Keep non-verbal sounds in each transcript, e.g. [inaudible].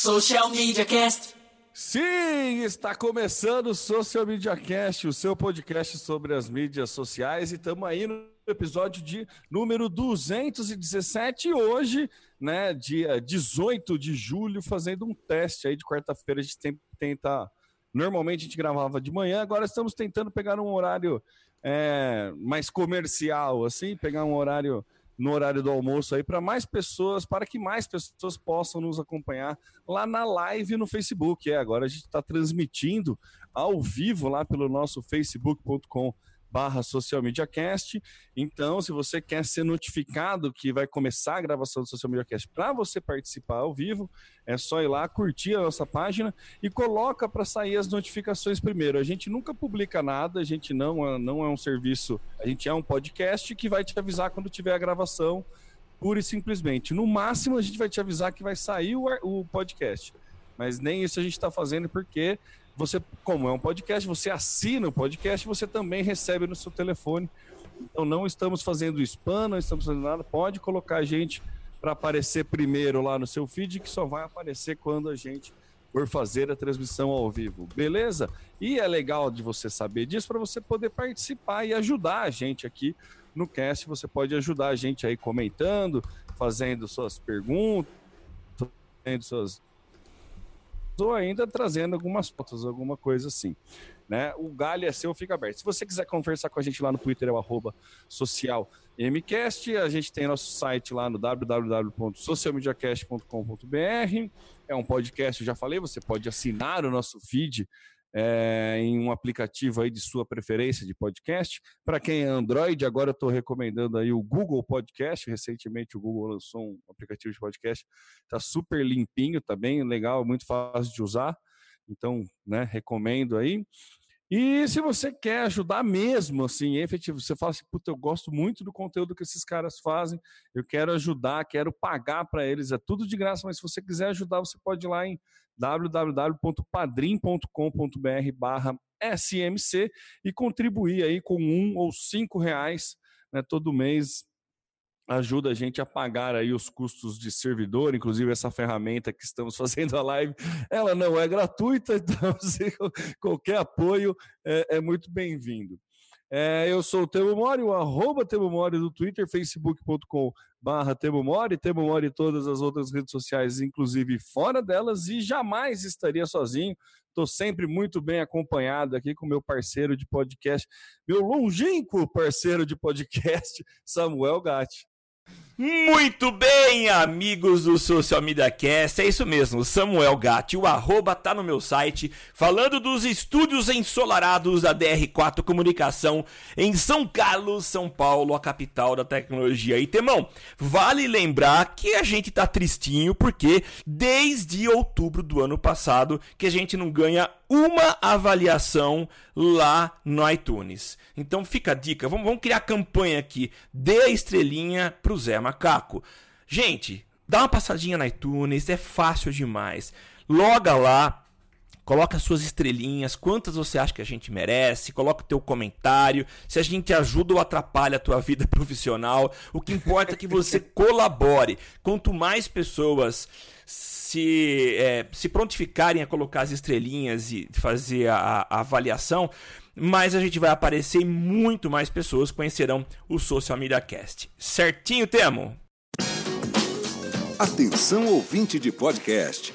Social Media Cast. Sim, está começando o Social Media Cast, o seu podcast sobre as mídias sociais, e estamos aí no episódio de número 217 hoje, né, dia 18 de julho, fazendo um teste aí de quarta-feira, a gente tenta, normalmente a gente gravava de manhã, agora estamos tentando pegar um horário é, mais comercial, assim, pegar um horário no horário do almoço aí para mais pessoas, para que mais pessoas possam nos acompanhar lá na live no Facebook. É, agora a gente está transmitindo ao vivo lá pelo nosso facebook.com barra Social Media Cast. Então, se você quer ser notificado que vai começar a gravação do Social Media Cast para você participar ao vivo, é só ir lá, curtir a nossa página e coloca para sair as notificações primeiro. A gente nunca publica nada, a gente não, é, não é um serviço, a gente é um podcast que vai te avisar quando tiver a gravação, pura e simplesmente. No máximo, a gente vai te avisar que vai sair o, o podcast. Mas nem isso a gente está fazendo porque você, como é um podcast, você assina o podcast, você também recebe no seu telefone. Então não estamos fazendo spam, não estamos fazendo nada. Pode colocar a gente para aparecer primeiro lá no seu feed, que só vai aparecer quando a gente for fazer a transmissão ao vivo, beleza? E é legal de você saber disso para você poder participar e ajudar a gente aqui no cast. Você pode ajudar a gente aí comentando, fazendo suas perguntas, fazendo suas ou ainda trazendo algumas fotos, alguma coisa assim. Né? O galho é seu, fica aberto. Se você quiser conversar com a gente lá no Twitter, é o arroba socialmcast. A gente tem nosso site lá no www.socialmediacast.com.br. É um podcast, eu já falei, você pode assinar o nosso feed é, em um aplicativo aí de sua preferência de podcast. Para quem é Android, agora eu estou recomendando aí o Google Podcast. Recentemente o Google lançou um aplicativo de podcast, está super limpinho, tá bem legal, muito fácil de usar. Então, né, recomendo aí. E se você quer ajudar mesmo, assim, efetivo, você fala assim, puta, eu gosto muito do conteúdo que esses caras fazem, eu quero ajudar, quero pagar para eles, é tudo de graça, mas se você quiser ajudar, você pode ir lá em www.padrim.com.br barra SMC e contribuir aí com um ou cinco reais né, todo mês ajuda a gente a pagar aí os custos de servidor, inclusive essa ferramenta que estamos [laughs] fazendo a live, ela não é gratuita, então [laughs] qualquer apoio é, é muito bem-vindo. É, eu sou o Temo Mori, o arroba Temo Mori do Twitter, facebook.com barra Temo Mori, Temo Mori todas as outras redes sociais, inclusive fora delas, e jamais estaria sozinho. Estou sempre muito bem acompanhado aqui com meu parceiro de podcast, meu longínquo parceiro de podcast, Samuel Gatti. Muito bem, amigos do Social Media Cast, é isso mesmo, Samuel Gatti, o arroba tá no meu site, falando dos estúdios ensolarados da DR4 Comunicação em São Carlos, São Paulo, a capital da tecnologia. E Temão, vale lembrar que a gente tá tristinho porque desde outubro do ano passado que a gente não ganha uma avaliação lá no iTunes. Então fica a dica, vamos, criar campanha aqui. Dê a estrelinha pro Zé Macaco. Gente, dá uma passadinha no iTunes, é fácil demais. Loga lá, Coloca suas estrelinhas, quantas você acha que a gente merece, coloca o teu comentário, se a gente ajuda ou atrapalha a tua vida [laughs] profissional. O que importa é que você [laughs] colabore. Quanto mais pessoas se, é, se prontificarem a colocar as estrelinhas e fazer a, a avaliação, mais a gente vai aparecer e muito mais pessoas conhecerão o Social Media Cast. Certinho, Temo? Atenção ouvinte de podcast,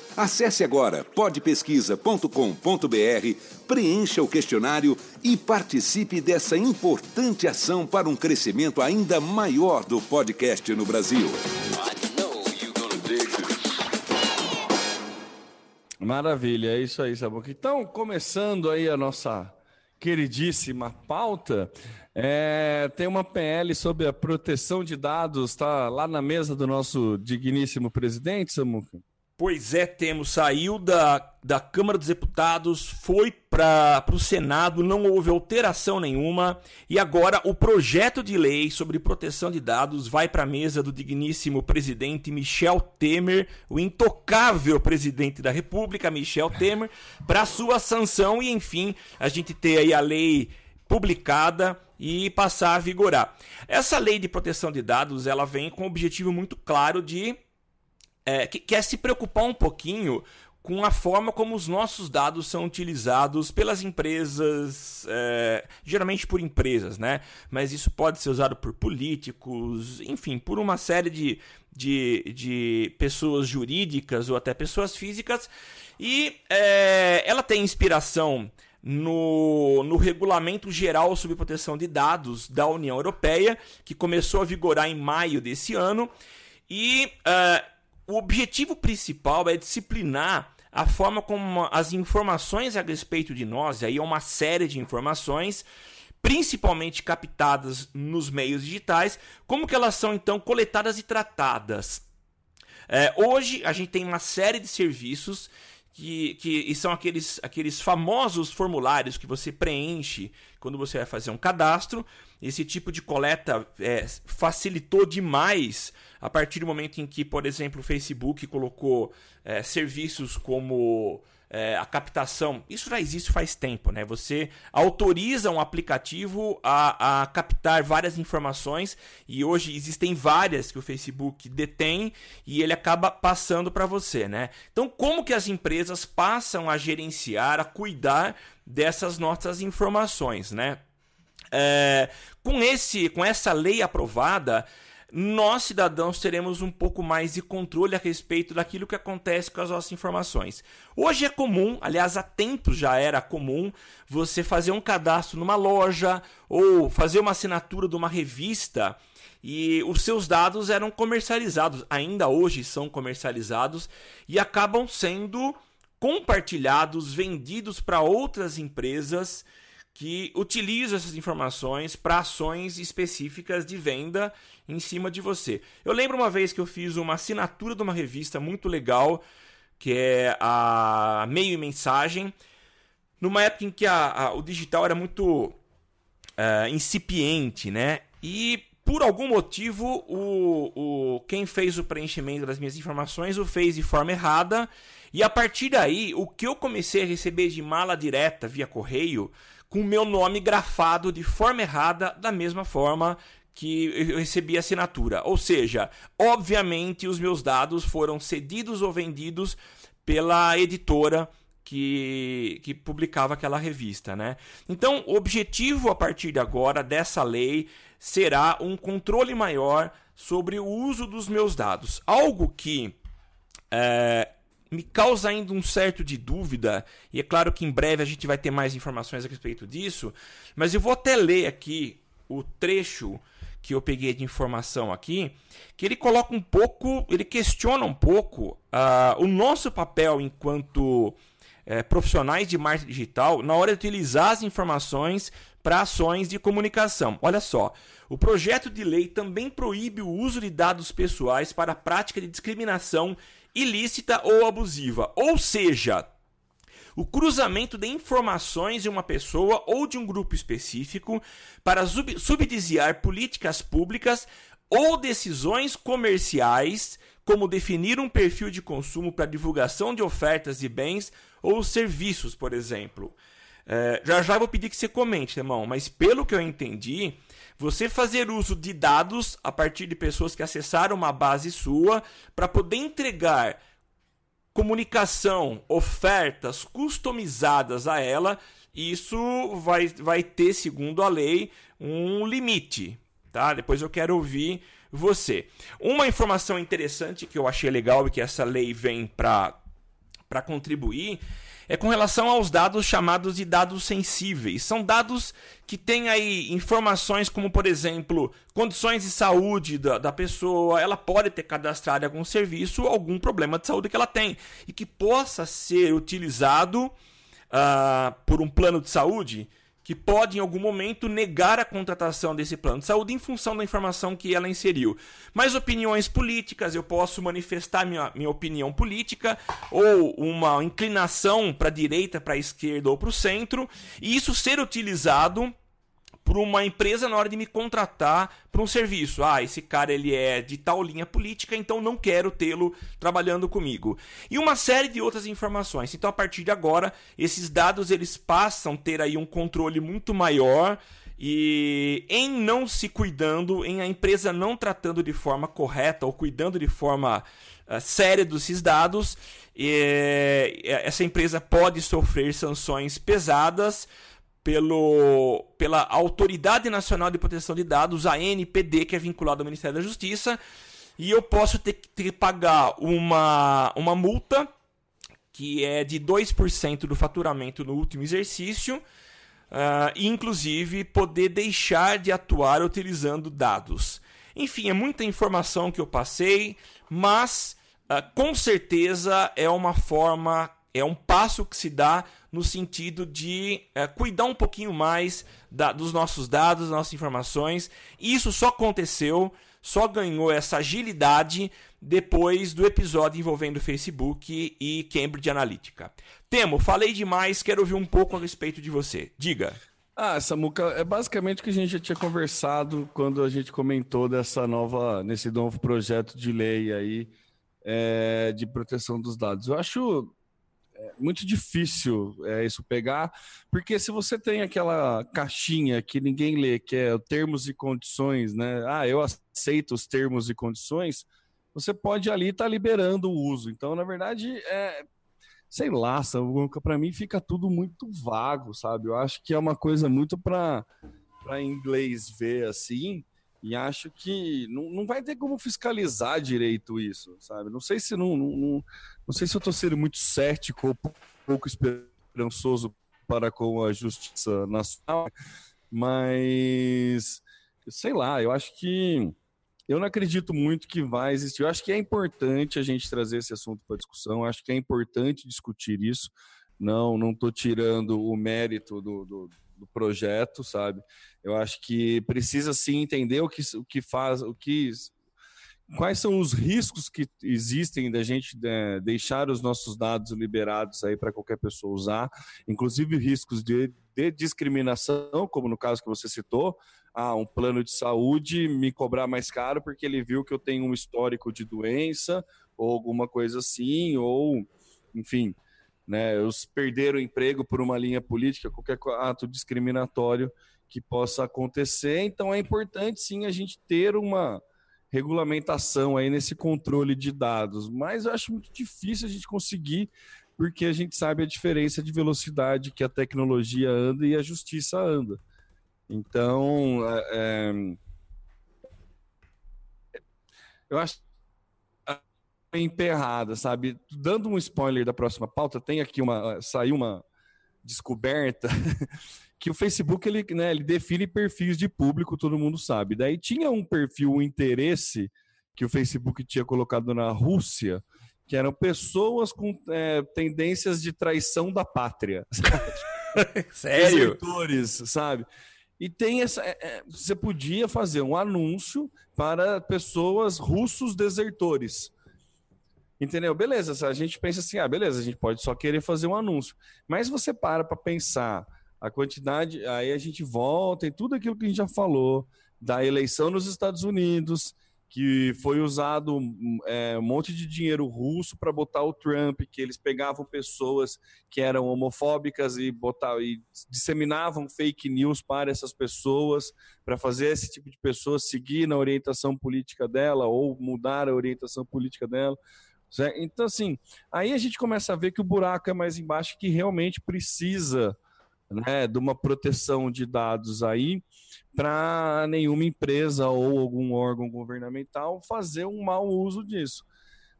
Acesse agora podpesquisa.com.br, preencha o questionário e participe dessa importante ação para um crescimento ainda maior do podcast no Brasil. Maravilha, é isso aí, Sabuca. Então, começando aí a nossa queridíssima pauta, é, tem uma PL sobre a proteção de dados, tá lá na mesa do nosso digníssimo presidente, Samuca? Pois é, temos. Saiu da, da Câmara dos Deputados, foi para o Senado, não houve alteração nenhuma. E agora o projeto de lei sobre proteção de dados vai para a mesa do digníssimo presidente Michel Temer, o intocável presidente da República, Michel Temer, para sua sanção e, enfim, a gente ter aí a lei publicada e passar a vigorar. Essa lei de proteção de dados, ela vem com o objetivo muito claro de é, que quer se preocupar um pouquinho com a forma como os nossos dados são utilizados pelas empresas, é, geralmente por empresas, né? Mas isso pode ser usado por políticos, enfim, por uma série de, de, de pessoas jurídicas ou até pessoas físicas. E é, ela tem inspiração no, no Regulamento Geral sobre Proteção de Dados da União Europeia, que começou a vigorar em maio desse ano. E uh, o objetivo principal é disciplinar a forma como as informações a respeito de nós, aí é uma série de informações, principalmente captadas nos meios digitais, como que elas são então coletadas e tratadas. É, hoje a gente tem uma série de serviços que, que são aqueles, aqueles famosos formulários que você preenche quando você vai fazer um cadastro. Esse tipo de coleta é, facilitou demais a partir do momento em que, por exemplo, o Facebook colocou é, serviços como é, a captação. Isso já existe faz tempo, né? Você autoriza um aplicativo a, a captar várias informações e hoje existem várias que o Facebook detém e ele acaba passando para você, né? Então, como que as empresas passam a gerenciar, a cuidar dessas nossas informações, né? É, com esse, com essa lei aprovada, nós cidadãos teremos um pouco mais de controle a respeito daquilo que acontece com as nossas informações. Hoje é comum, aliás, há tempos já era comum, você fazer um cadastro numa loja ou fazer uma assinatura de uma revista e os seus dados eram comercializados, ainda hoje são comercializados e acabam sendo compartilhados, vendidos para outras empresas que utiliza essas informações para ações específicas de venda em cima de você. Eu lembro uma vez que eu fiz uma assinatura de uma revista muito legal, que é a Meio e Mensagem, numa época em que a, a, o digital era muito uh, incipiente, né? E por algum motivo, o, o, quem fez o preenchimento das minhas informações o fez de forma errada. E a partir daí, o que eu comecei a receber de mala direta via correio com o meu nome grafado de forma errada, da mesma forma que eu recebi a assinatura. Ou seja, obviamente os meus dados foram cedidos ou vendidos pela editora que, que publicava aquela revista, né? Então, o objetivo a partir de agora dessa lei será um controle maior sobre o uso dos meus dados. Algo que é, me causa ainda um certo de dúvida, e é claro que em breve a gente vai ter mais informações a respeito disso, mas eu vou até ler aqui o trecho que eu peguei de informação aqui, que ele coloca um pouco, ele questiona um pouco uh, o nosso papel enquanto uh, profissionais de marketing digital na hora de utilizar as informações para ações de comunicação. Olha só, o projeto de lei também proíbe o uso de dados pessoais para a prática de discriminação ilícita ou abusiva. Ou seja, o cruzamento de informações de uma pessoa ou de um grupo específico para sub subsidiar políticas públicas ou decisões comerciais, como definir um perfil de consumo para divulgação de ofertas de bens ou serviços, por exemplo. É, já já vou pedir que você comente, irmão, mas pelo que eu entendi, você fazer uso de dados a partir de pessoas que acessaram uma base sua para poder entregar comunicação, ofertas customizadas a ela, isso vai, vai ter, segundo a lei, um limite. Tá? Depois eu quero ouvir você. Uma informação interessante que eu achei legal e que essa lei vem para contribuir é com relação aos dados chamados de dados sensíveis. São dados que têm aí informações como, por exemplo, condições de saúde da, da pessoa, ela pode ter cadastrado algum serviço, algum problema de saúde que ela tem, e que possa ser utilizado uh, por um plano de saúde que pode, em algum momento, negar a contratação desse plano de saúde em função da informação que ela inseriu. Mas opiniões políticas, eu posso manifestar minha, minha opinião política, ou uma inclinação para a direita, para a esquerda ou para o centro, e isso ser utilizado por uma empresa na hora de me contratar para um serviço. Ah, esse cara ele é de tal linha política, então não quero tê-lo trabalhando comigo. E uma série de outras informações. Então a partir de agora, esses dados eles passam a ter aí um controle muito maior e em não se cuidando, em a empresa não tratando de forma correta ou cuidando de forma uh, séria desses dados, essa empresa pode sofrer sanções pesadas pelo, pela Autoridade Nacional de Proteção de Dados, a NPD, que é vinculada ao Ministério da Justiça, e eu posso ter, ter que pagar uma, uma multa que é de 2% do faturamento no último exercício, uh, e inclusive poder deixar de atuar utilizando dados. Enfim, é muita informação que eu passei, mas uh, com certeza é uma forma, é um passo que se dá no sentido de é, cuidar um pouquinho mais da, dos nossos dados, das nossas informações. Isso só aconteceu, só ganhou essa agilidade depois do episódio envolvendo Facebook e Cambridge Analytica. Temo, falei demais, quero ouvir um pouco a respeito de você. Diga. Ah, Samuca, é basicamente o que a gente já tinha conversado quando a gente comentou dessa nova, nesse novo projeto de lei aí é, de proteção dos dados. Eu acho muito difícil é, isso pegar, porque se você tem aquela caixinha que ninguém lê, que é termos e condições, né? Ah, eu aceito os termos e condições, você pode ali estar tá liberando o uso. Então, na verdade, é, sei lá, para mim fica tudo muito vago, sabe? Eu acho que é uma coisa muito para inglês ver assim. E acho que não, não vai ter como fiscalizar direito isso, sabe? Não sei se não, não, não, sei se eu estou sendo muito cético ou pouco esperançoso para com a justiça nacional, mas sei lá, eu acho que eu não acredito muito que vai existir. Eu acho que é importante a gente trazer esse assunto para discussão. Acho que é importante discutir isso. Não, não estou tirando o mérito do, do, do projeto, sabe? Eu acho que precisa sim entender o que, o que faz, o que quais são os riscos que existem da gente né, deixar os nossos dados liberados aí para qualquer pessoa usar, inclusive riscos de, de, discriminação, como no caso que você citou, ah, um plano de saúde me cobrar mais caro porque ele viu que eu tenho um histórico de doença ou alguma coisa assim, ou enfim, né, os perder o emprego por uma linha política, qualquer ato discriminatório que possa acontecer. Então é importante sim a gente ter uma regulamentação aí nesse controle de dados, mas eu acho muito difícil a gente conseguir porque a gente sabe a diferença de velocidade que a tecnologia anda e a justiça anda. Então, é, é eu acho emperrada, sabe? Dando um spoiler da próxima pauta, tem aqui uma. Saiu uma descoberta que o Facebook ele, né, ele define perfis de público, todo mundo sabe. Daí tinha um perfil, um interesse que o Facebook tinha colocado na Rússia, que eram pessoas com é, tendências de traição da pátria. [laughs] Sério? Desertores, sabe? E tem essa. É, é, você podia fazer um anúncio para pessoas russos desertores. Entendeu? Beleza, a gente pensa assim, ah, beleza, a gente pode só querer fazer um anúncio. Mas você para para pensar a quantidade, aí a gente volta em tudo aquilo que a gente já falou, da eleição nos Estados Unidos, que foi usado é, um monte de dinheiro russo para botar o Trump, que eles pegavam pessoas que eram homofóbicas e, botavam, e disseminavam fake news para essas pessoas, para fazer esse tipo de pessoa seguir na orientação política dela ou mudar a orientação política dela. Certo? Então, assim, aí a gente começa a ver que o buraco é mais embaixo, que realmente precisa né, de uma proteção de dados aí para nenhuma empresa ou algum órgão governamental fazer um mau uso disso.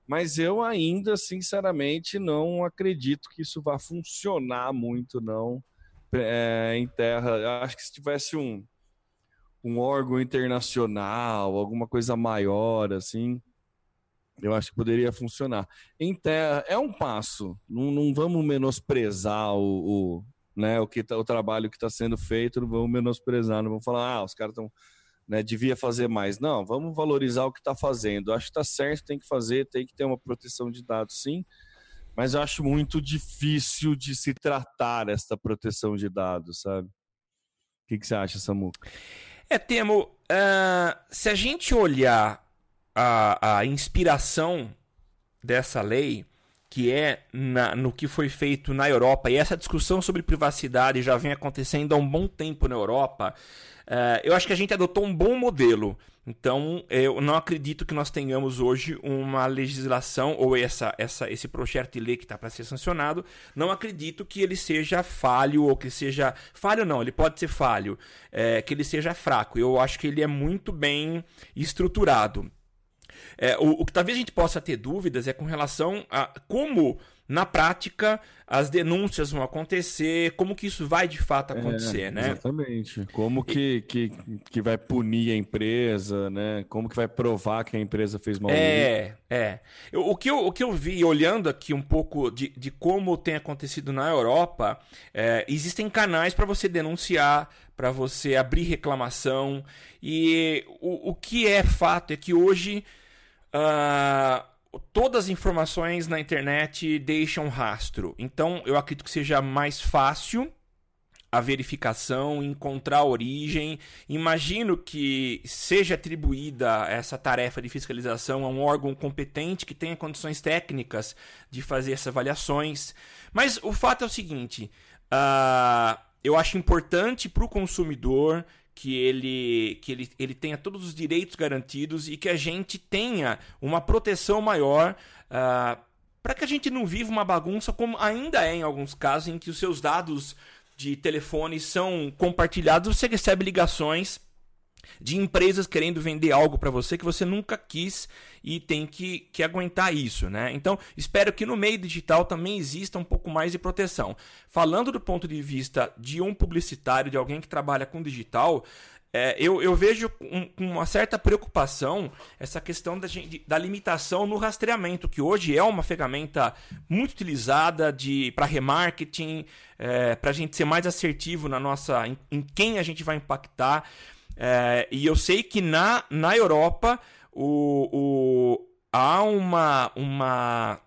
Mas eu ainda, sinceramente, não acredito que isso vá funcionar muito, não, é, em terra. Acho que se tivesse um, um órgão internacional, alguma coisa maior, assim, eu acho que poderia funcionar. Em terra, é um passo. Não, não vamos menosprezar o, o né, o, que tá, o trabalho que está sendo feito, não vamos menosprezar, não vamos falar, ah, os caras estão. Né, devia fazer mais. Não, vamos valorizar o que está fazendo. Acho que está certo, tem que fazer, tem que ter uma proteção de dados, sim. Mas eu acho muito difícil de se tratar esta proteção de dados, sabe? O que, que você acha, Samu? É, Temo, uh, se a gente olhar a, a inspiração dessa lei, que é na, no que foi feito na Europa, e essa discussão sobre privacidade já vem acontecendo há um bom tempo na Europa, uh, eu acho que a gente adotou um bom modelo. Então, eu não acredito que nós tenhamos hoje uma legislação ou essa, essa, esse projeto de lei que está para ser sancionado. Não acredito que ele seja falho ou que seja. Falho não, ele pode ser falho, é, que ele seja fraco. Eu acho que ele é muito bem estruturado. É, o, o, que talvez a gente possa ter dúvidas é com relação a como, na prática, as denúncias vão acontecer, como que isso vai de fato é, acontecer, é, né? Exatamente. Como que, que, que vai punir a empresa, né? Como que vai provar que a empresa fez mal. É, é. Eu, o, que eu, o que eu vi, olhando aqui um pouco de, de como tem acontecido na Europa, é, existem canais para você denunciar, para você abrir reclamação, e o, o que é fato é que hoje uh, todas as informações na internet deixam rastro. Então, eu acredito que seja mais fácil a verificação, encontrar a origem. Imagino que seja atribuída essa tarefa de fiscalização a um órgão competente que tenha condições técnicas de fazer essas avaliações. Mas o fato é o seguinte: uh, eu acho importante para o consumidor que ele, que ele, ele tenha todos os direitos garantidos e que a gente tenha uma proteção maior uh, ah, para que a gente não viva uma bagunça como ainda é em alguns casos em que os seus dados de telefone são compartilhados, você recebe ligações de empresas querendo vender algo para você que você nunca quis e tem que, que aguentar isso, né? Então, espero que no meio digital também exista um pouco mais de proteção. Falando do ponto de vista de um publicitário, de alguém que trabalha com digital, é, eu, eu, vejo com, com, uma certa preocupação essa questão da, da, limitação no rastreamento, que hoje é uma ferramenta muito utilizada para remarketing, é, para a gente ser mais assertivo na nossa em, em quem a gente vai impactar. É, e eu sei que na, na Europa o, o, há uma, uma,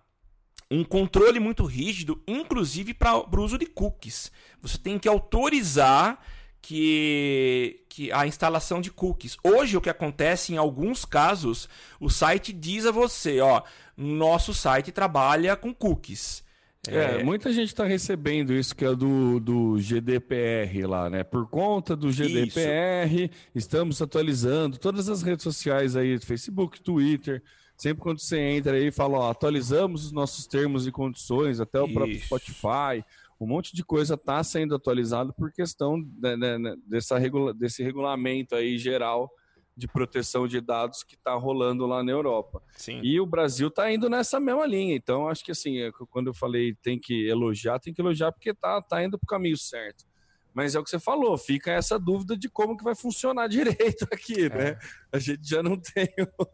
um controle muito rígido, inclusive para o uso de cookies. Você tem que autorizar que, que a instalação de cookies. Hoje o que acontece em alguns casos, o site diz a você, ó, nosso site trabalha com cookies. É, é, muita gente está recebendo isso que é do, do GDPR lá, né? Por conta do GDPR, isso. estamos atualizando todas as redes sociais aí, Facebook, Twitter. Sempre quando você entra aí, fala, ó, atualizamos os nossos termos e condições, até o isso. próprio Spotify. Um monte de coisa está sendo atualizado por questão né, né, né, dessa regula desse regulamento aí geral de proteção de dados que está rolando lá na Europa. Sim. E o Brasil está indo nessa mesma linha. Então, acho que assim, é, quando eu falei tem que elogiar, tem que elogiar porque está tá indo para o caminho certo. Mas é o que você falou, fica essa dúvida de como que vai funcionar [laughs] direito aqui, é. né? A gente já não [laughs] tem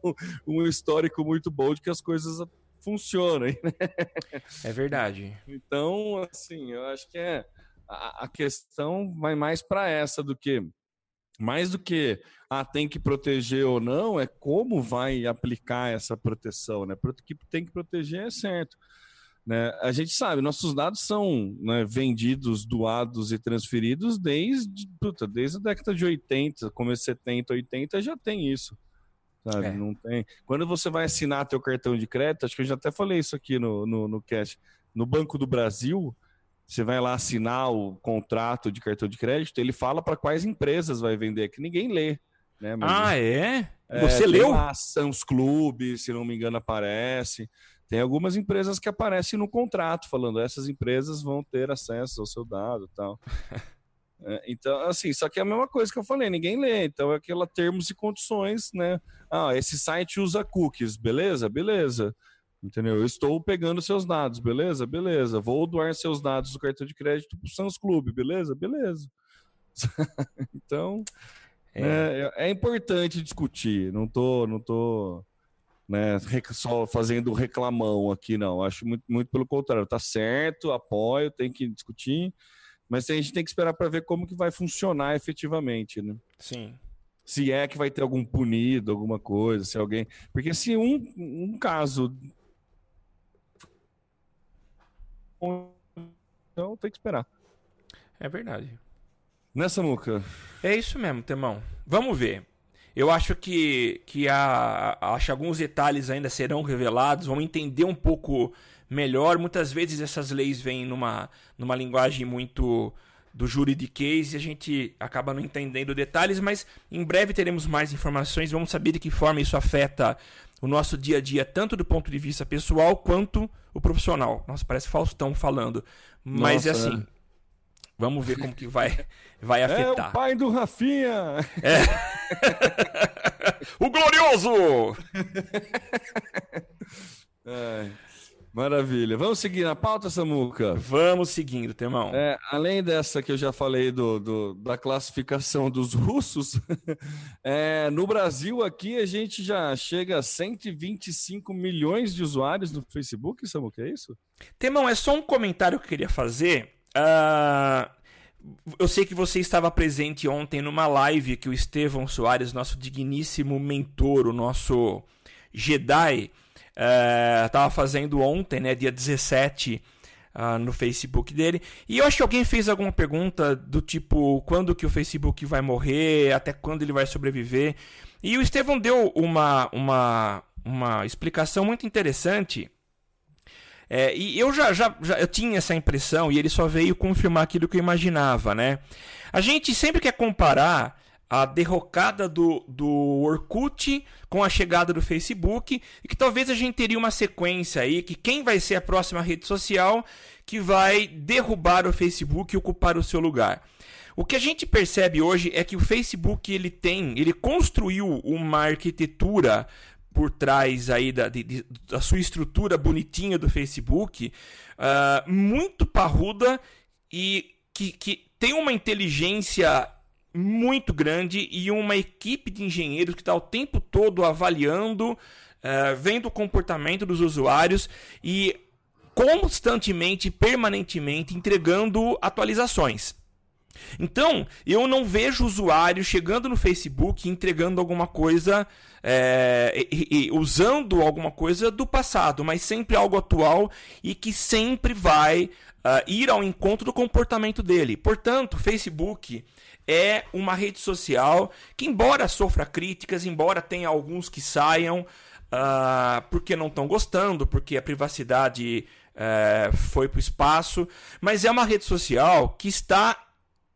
um, um histórico muito bom de que as coisas funcionem, né? É verdade. Então, assim, eu acho que é a, a questão vai mais para essa do que mais do que ah, tem que proteger ou não, é como vai aplicar essa proteção, né? Que tem que proteger é certo. Né? A gente sabe, nossos dados são né, vendidos, doados e transferidos desde, puta, desde a década de 80, começo 70, 80, já tem isso. Sabe? É. Não tem. Quando você vai assinar teu cartão de crédito, acho que eu já até falei isso aqui no, no, no cast, no Banco do Brasil, você vai lá assinar o contrato de cartão de crédito, ele fala para quais empresas vai vender, que ninguém lê. Né? Mas, ah, é? é Você leu? Lá, Sãos Clube, se não me engano, aparece. Tem algumas empresas que aparecem no contrato, falando essas empresas vão ter acesso ao seu dado e tal. [laughs] é, então, assim, só que é a mesma coisa que eu falei, ninguém lê. Então é aquela termos e condições, né? Ah, esse site usa cookies, beleza? Beleza. Entendeu? Eu estou pegando seus dados, beleza? Beleza. Vou doar seus dados do cartão de crédito para o Sans Clube, beleza? Beleza. [laughs] então, é. é. é. importante discutir. Não tô, não tô né, só fazendo reclamão aqui, não. Acho muito, muito pelo contrário. Tá certo, apoio, tem que discutir. Mas a gente tem que esperar para ver como que vai funcionar efetivamente, né? Sim. Se é que vai ter algum punido, alguma coisa, se alguém. Porque se um, um caso. Então tem que esperar. É verdade. Nessa muca. É isso mesmo, Temão. Vamos ver. Eu acho que, que a, acho alguns detalhes ainda serão revelados, vamos entender um pouco melhor. Muitas vezes essas leis vêm numa, numa linguagem muito do juridiquês e a gente acaba não entendendo detalhes, mas em breve teremos mais informações, vamos saber de que forma isso afeta o nosso dia a dia, tanto do ponto de vista pessoal quanto o profissional. Nossa, parece Faustão falando, mas é Nossa, é assim. É. Vamos ver como que vai, vai afetar. [laughs] É o pai do Rafinha! É. [laughs] o glorioso! [laughs] É. Maravilha. Vamos seguir na pauta, Samuca? Vamos seguindo, Temão. É, além dessa que eu já falei do, do da classificação dos russos, [laughs] é, no Brasil aqui a gente já chega a 125 milhões de usuários no Facebook, Samuca, é isso? Temão, é só um comentário que eu queria fazer. Uh, eu sei que você estava presente ontem numa live que o Estevão Soares, nosso digníssimo mentor, o nosso Jedi, estava uh, fazendo ontem, né, dia 17, uh, no Facebook dele. E eu acho que alguém fez alguma pergunta do tipo: quando que o Facebook vai morrer, até quando ele vai sobreviver. E o Estevão deu uma, uma, uma explicação muito interessante é, e eu já, já, já eu tinha essa impressão e ele só veio confirmar aquilo que eu imaginava, né? A gente sempre quer comparar a derrocada do, do Orkut com a chegada do Facebook e que talvez a gente teria uma sequência aí que quem vai ser a próxima rede social que vai derrubar o Facebook e ocupar o seu lugar. O que a gente percebe hoje é que o Facebook ele tem, ele construiu uma arquitetura por trás aí da, de, da sua estrutura bonitinha do Facebook, uh, muito parruda e que, que tem uma inteligência muito grande e uma equipe de engenheiros que está o tempo todo avaliando, uh, vendo o comportamento dos usuários e constantemente, permanentemente entregando atualizações. Então, eu não vejo usuário chegando no Facebook entregando alguma coisa, é, e, e, usando alguma coisa do passado, mas sempre algo atual e que sempre vai uh, ir ao encontro do comportamento dele. Portanto, Facebook é uma rede social que, embora sofra críticas, embora tenha alguns que saiam uh, porque não estão gostando, porque a privacidade uh, foi para o espaço, mas é uma rede social que está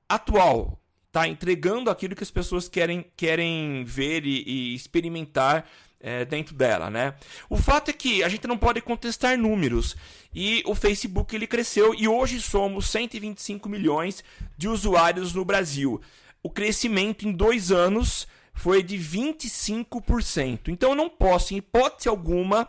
atual, tá entregando aquilo que as pessoas querem, querem ver e, e experimentar é, dentro dela, né? O fato é que a gente não pode contestar números e o Facebook ele cresceu e hoje somos 125 milhões de usuários no Brasil. O crescimento em dois anos foi de 25%. Então eu não posso, em hipótese alguma,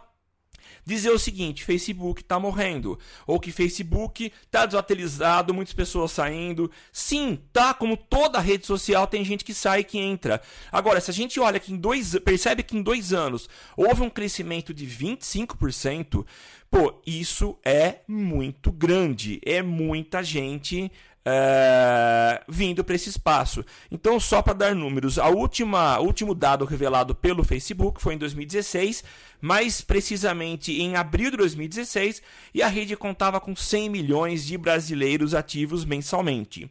dizer o seguinte: Facebook está morrendo, ou que Facebook está desatualizado, muitas pessoas saindo. Sim, tá, como toda rede social tem gente que sai e que entra. Agora, se a gente olha que em dois, percebe que em dois anos houve um crescimento de 25%, pô, isso é muito grande, é muita gente é, vindo para esse espaço. Então, só para dar números, a última, último dado revelado pelo Facebook foi em 2016, mais precisamente em abril de 2016, e a rede contava com 100 milhões de brasileiros ativos mensalmente.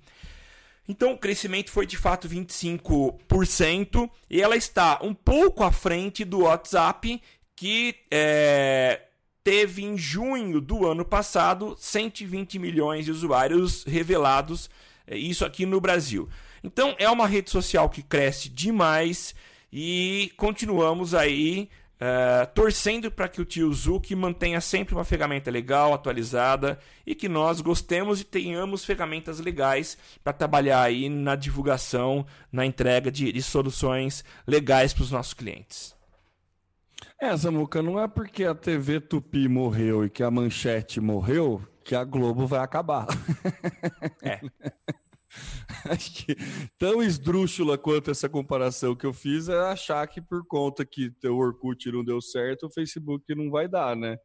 Então o crescimento foi de fato 25% e ela está um pouco à frente do WhatsApp, que é, teve em junho do ano passado 120 milhões de usuários revelados, é, isso aqui no Brasil. Então é uma rede social que cresce demais e continuamos aí uh, torcendo para que o tio Zuki mantenha sempre uma ferramenta legal, atualizada e que nós gostemos e tenhamos ferramentas legais para trabalhar aí na divulgação, na entrega de, de soluções legais para os nossos clientes. É, Samuca, não é porque a TV Tupi morreu e que a Manchete morreu que a Globo vai acabar. É. [laughs] Acho que tão esdrúxula quanto essa comparação que eu fiz é achar que por conta que o Orkut não deu certo, o Facebook não vai dar, né?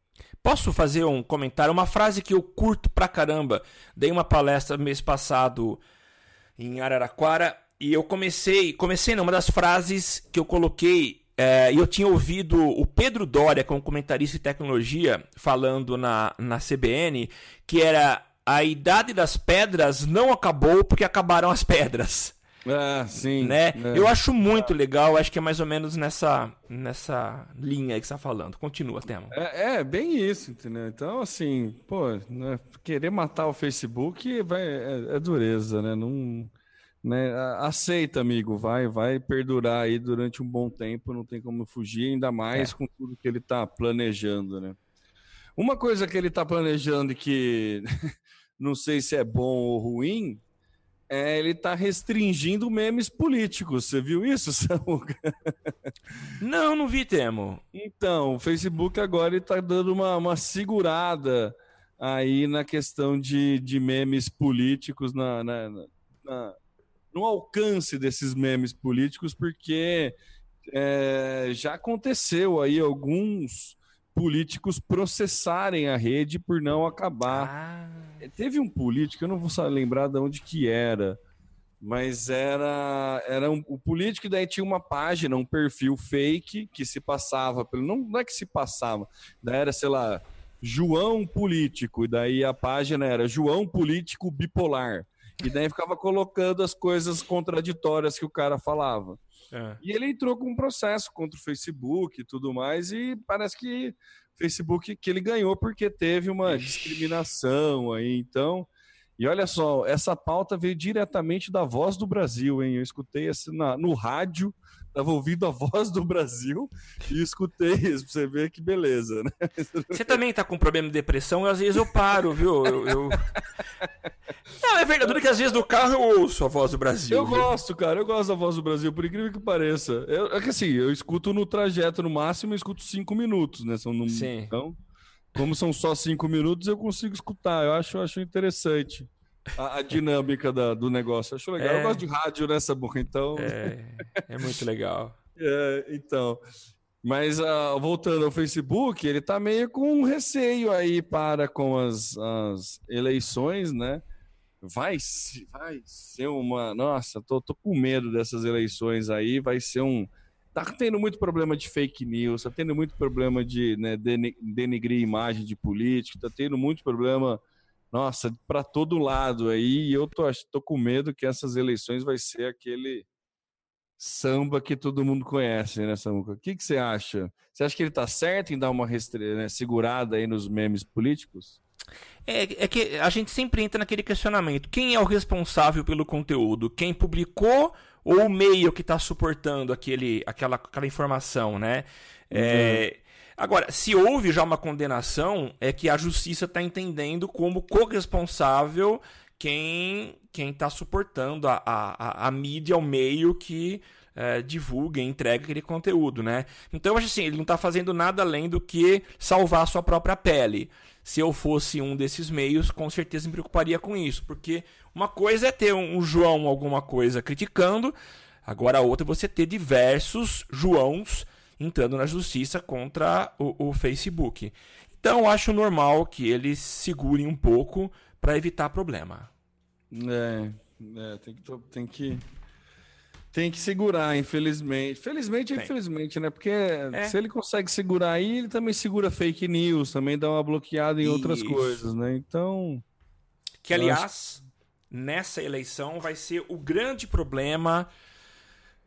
Posso fazer um comentário? Uma frase que eu curto pra caramba. Dei uma palestra mês passado em Araraquara e eu comecei, comecei numa das frases que eu coloquei e eu tinha ouvido o Pedro Doria, como comentarista de tecnologia, falando na, na CBN, que era a idade das pedras não acabou porque acabaram as pedras. É, sim. Né? É. Eu acho muito legal, acho que é mais ou menos nessa, nessa linha aí que você está falando. Continua, Temo. É, é, bem isso, entendeu? Então, assim, pô, né, querer matar o Facebook vai, é, é dureza, né? Não, né? Aceita, amigo, vai, vai perdurar aí durante um bom tempo, não tem como fugir, ainda mais é. com tudo que ele está planejando, né? Uma coisa que ele está planejando e que [laughs] não sei se é bom ou ruim é, ele está restringindo memes políticos. Você viu isso, [laughs] Samuca? Não, não vi, Temo. Então, o Facebook agora está dando uma, uma segurada aí na questão de, de memes políticos, na, na, na, no alcance desses memes políticos, porque é, já aconteceu aí alguns políticos processarem a rede por não acabar. Ah. Teve um político, eu não vou lembrar de onde que era, mas era era um, o político daí tinha uma página, um perfil fake que se passava pelo não, não é que se passava, daí era sei lá João político e daí a página era João político bipolar e daí ficava colocando as coisas contraditórias que o cara falava. É. E ele entrou com um processo contra o Facebook e tudo mais, e parece que Facebook que ele ganhou porque teve uma discriminação aí, então. E olha só, essa pauta veio diretamente da Voz do Brasil, hein? Eu escutei assim na, no rádio Tava ouvindo a voz do Brasil e escutei isso, pra você ver que beleza, né? Você também tá com problema de depressão, às vezes eu paro, viu? Eu, eu... Não, é verdade que às vezes no carro eu ouço a voz do Brasil. Eu viu? gosto, cara, eu gosto da voz do Brasil, por incrível que pareça. Eu, é que assim, eu escuto no trajeto no máximo, eu escuto cinco minutos, né? São no... Sim. Então, como são só cinco minutos, eu consigo escutar. Eu acho, eu acho interessante a, a dinâmica da, do negócio. Acho legal. É... Eu gosto de rádio nessa né, boca, então. É, é muito legal. [laughs] é, então. Mas uh, voltando ao Facebook, ele tá meio com um receio aí para com as, as eleições, né? Vai, vai ser uma. Nossa, tô, tô com medo dessas eleições aí. Vai ser um. Tá tendo muito problema de fake news, tá tendo muito problema de né, denegrir imagem de político, tá tendo muito problema nossa, para todo lado aí. E eu tô, tô com medo que essas eleições vai ser aquele samba que todo mundo conhece, né, Samuca? O que, que você acha? Você acha que ele tá certo em dar uma restre... né, segurada aí nos memes políticos? É, é, que a gente sempre entra naquele questionamento: quem é o responsável pelo conteúdo? Quem publicou ou o meio que está suportando aquele, aquela, aquela informação, né? É, uhum. É, Agora, se houve já uma condenação, é que a justiça está entendendo como corresponsável quem quem está suportando a, a, a, mídia, o meio que é, divulga e entrega aquele conteúdo, né? Então, eu acho assim, ele não está fazendo nada além do que salvar a sua própria pele. Se eu fosse um desses meios, com certeza me preocuparia com isso, porque uma coisa é ter um, João alguma coisa criticando, agora a outra é você ter diversos Joãos entrando na justiça contra o, o Facebook. Então, acho normal que eles segurem um pouco para evitar problema. É, é, tem que, tem que tem que segurar, infelizmente. Felizmente ou infelizmente, né? Porque é. se ele consegue segurar aí, ele também segura fake news, também dá uma bloqueada em Isso. outras coisas, né? Então. Que, aliás, acho... nessa eleição vai ser o grande problema.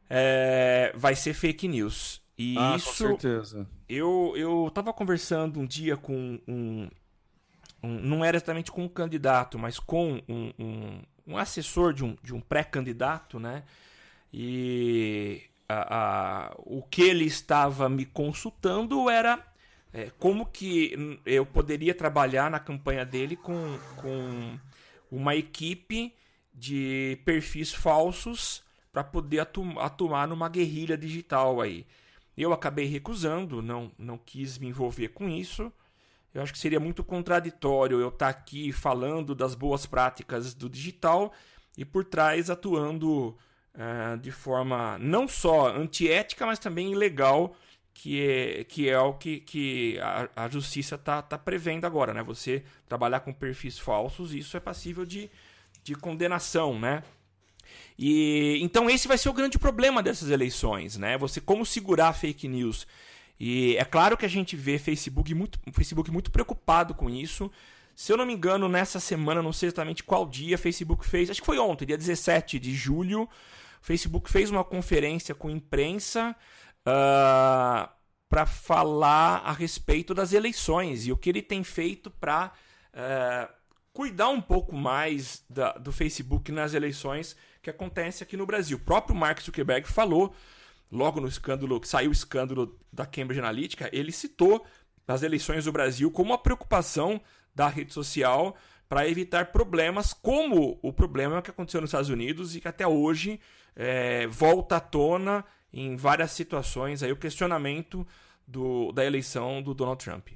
É, vai ser fake news. E ah, isso. Com certeza. Eu, eu tava conversando um dia com um, um Não era exatamente com um candidato, mas com um, um, um assessor de um, de um pré-candidato, né? E a, a, o que ele estava me consultando era é, como que eu poderia trabalhar na campanha dele com, com uma equipe de perfis falsos para poder atu atuar numa guerrilha digital aí. Eu acabei recusando, não, não quis me envolver com isso. Eu acho que seria muito contraditório eu estar tá aqui falando das boas práticas do digital e por trás atuando uh, de forma não só antiética, mas também ilegal, que é, que é o que, que a, a justiça está tá prevendo agora, né? Você trabalhar com perfis falsos, isso é passível de, de condenação, né? E então esse vai ser o grande problema dessas eleições, né? Você como segurar fake news. E é claro que a gente vê Facebook muito, Facebook muito preocupado com isso. Se eu não me engano, nessa semana, não sei exatamente qual dia, Facebook fez, acho que foi ontem, dia 17 de julho, o Facebook fez uma conferência com imprensa uh, ah, para falar a respeito das eleições e o que ele tem feito para uh, eh, cuidar um pouco mais da, do Facebook nas eleições que acontece aqui no Brasil. O próprio Mark Zuckerberg falou, logo no escândalo, que saiu o escândalo da Cambridge Analytica, ele citou as eleições do Brasil como uma preocupação da rede social para evitar problemas como o problema que aconteceu nos Estados Unidos e que até hoje é, volta à tona em várias situações aí o questionamento do, da eleição do Donald Trump.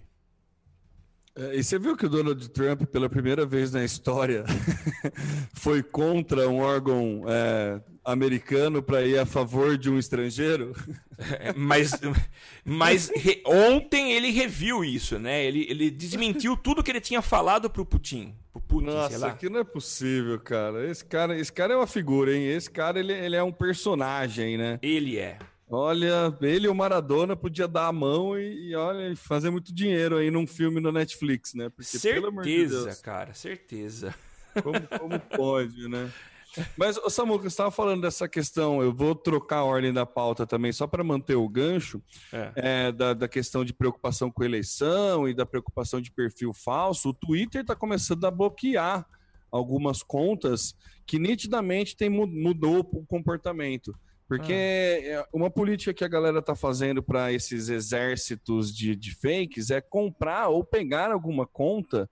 É, e você viu que o Donald Trump, pela primeira vez na história, [laughs] foi contra um órgão é, americano para ir a favor de um estrangeiro? [laughs] É, mas mas re, ontem ele reviu isso, né? Ele, ele desmentiu tudo que ele tinha falado para o Putin. Pro Putin Nossa, aqui não é possível, cara. Esse cara, esse cara é uma figura, hein? Esse cara ele, ele é um personagem, né? Ele é. Olha, ele e o Maradona podia dar a mão e, e, olha, fazer muito dinheiro aí num filme no Netflix, né? Porque, certeza, de cara, certeza. Como, como [laughs] pode, né? Mas, Samuca, você estava falando dessa questão, eu vou trocar a ordem da pauta também, só para manter o gancho, é. É, da, da questão de preocupação com eleição e da preocupação de perfil falso. O Twitter está começando a bloquear algumas contas que nitidamente tem, mudou o comportamento. Porque ah. uma política que a galera tá fazendo para esses exércitos de, de fakes é comprar ou pegar alguma conta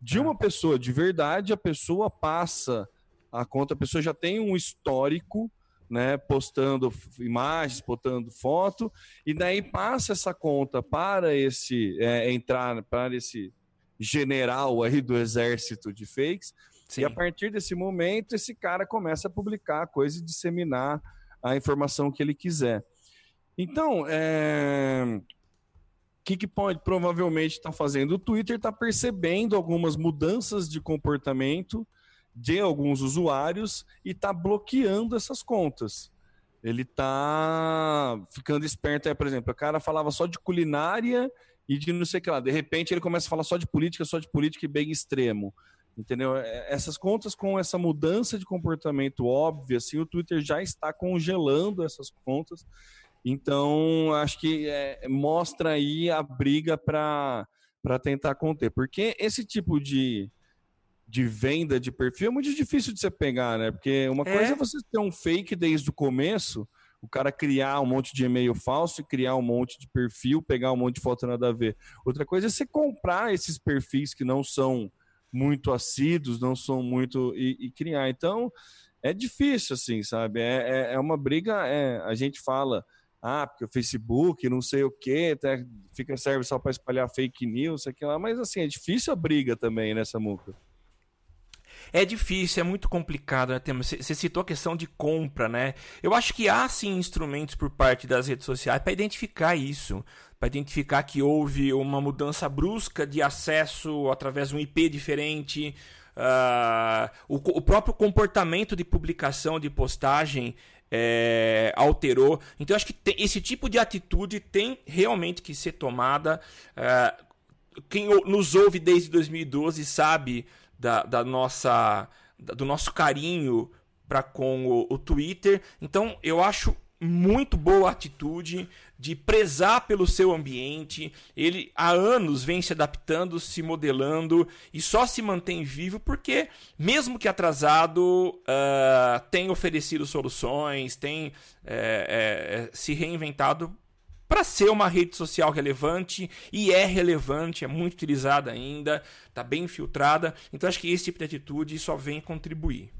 de uma pessoa de verdade, a pessoa passa a conta, a pessoa já tem um histórico, né, postando imagens, postando foto, e daí passa essa conta para esse é, entrar para esse general aí do exército de fakes. Sim. E a partir desse momento, esse cara começa a publicar coisa e disseminar a informação que ele quiser. Então, é... que, que pode provavelmente estar tá fazendo? O Twitter está percebendo algumas mudanças de comportamento de alguns usuários e está bloqueando essas contas. Ele está ficando esperto, aí, por exemplo, o cara falava só de culinária e de não sei o que lá. De repente ele começa a falar só de política, só de política e bem extremo. Entendeu? É, essas contas com essa mudança de comportamento óbvia, assim, o Twitter já está congelando essas contas. Então, acho que é, mostra aí a briga para tentar conter. Porque esse tipo de, de venda de perfil é muito difícil de você pegar, né? Porque uma é. coisa é você ter um fake desde o começo, o cara criar um monte de e-mail falso, criar um monte de perfil, pegar um monte de foto nada a ver. Outra coisa é você comprar esses perfis que não são muito assíduos, não são muito. e, e criar. Então, é difícil, assim, sabe? É, é, é uma briga. É, a gente fala, ah, porque o Facebook, não sei o quê, até fica serve só para espalhar fake news, sei lá, mas assim, é difícil a briga também nessa muca. É difícil, é muito complicado, né, Você citou a questão de compra, né? Eu acho que há sim instrumentos por parte das redes sociais para identificar isso para identificar que houve uma mudança brusca de acesso através de um IP diferente. Uh, o, o, próprio comportamento de publicação, de postagem, é, alterou. Então, acho que tem, esse tipo de atitude tem realmente que ser tomada. Uh, quem nos ouve desde 2012 sabe da, da nossa, do nosso carinho para com o, o Twitter. Então, eu acho muito boa atitude de prezar pelo seu ambiente. Ele há anos vem se adaptando, se modelando e só se mantém vivo porque, mesmo que atrasado, uh, tem oferecido soluções, tem é, é, se reinventado para ser uma rede social relevante e é relevante, é muito utilizada ainda, está bem infiltrada. Então acho que esse tipo de atitude só vem contribuir.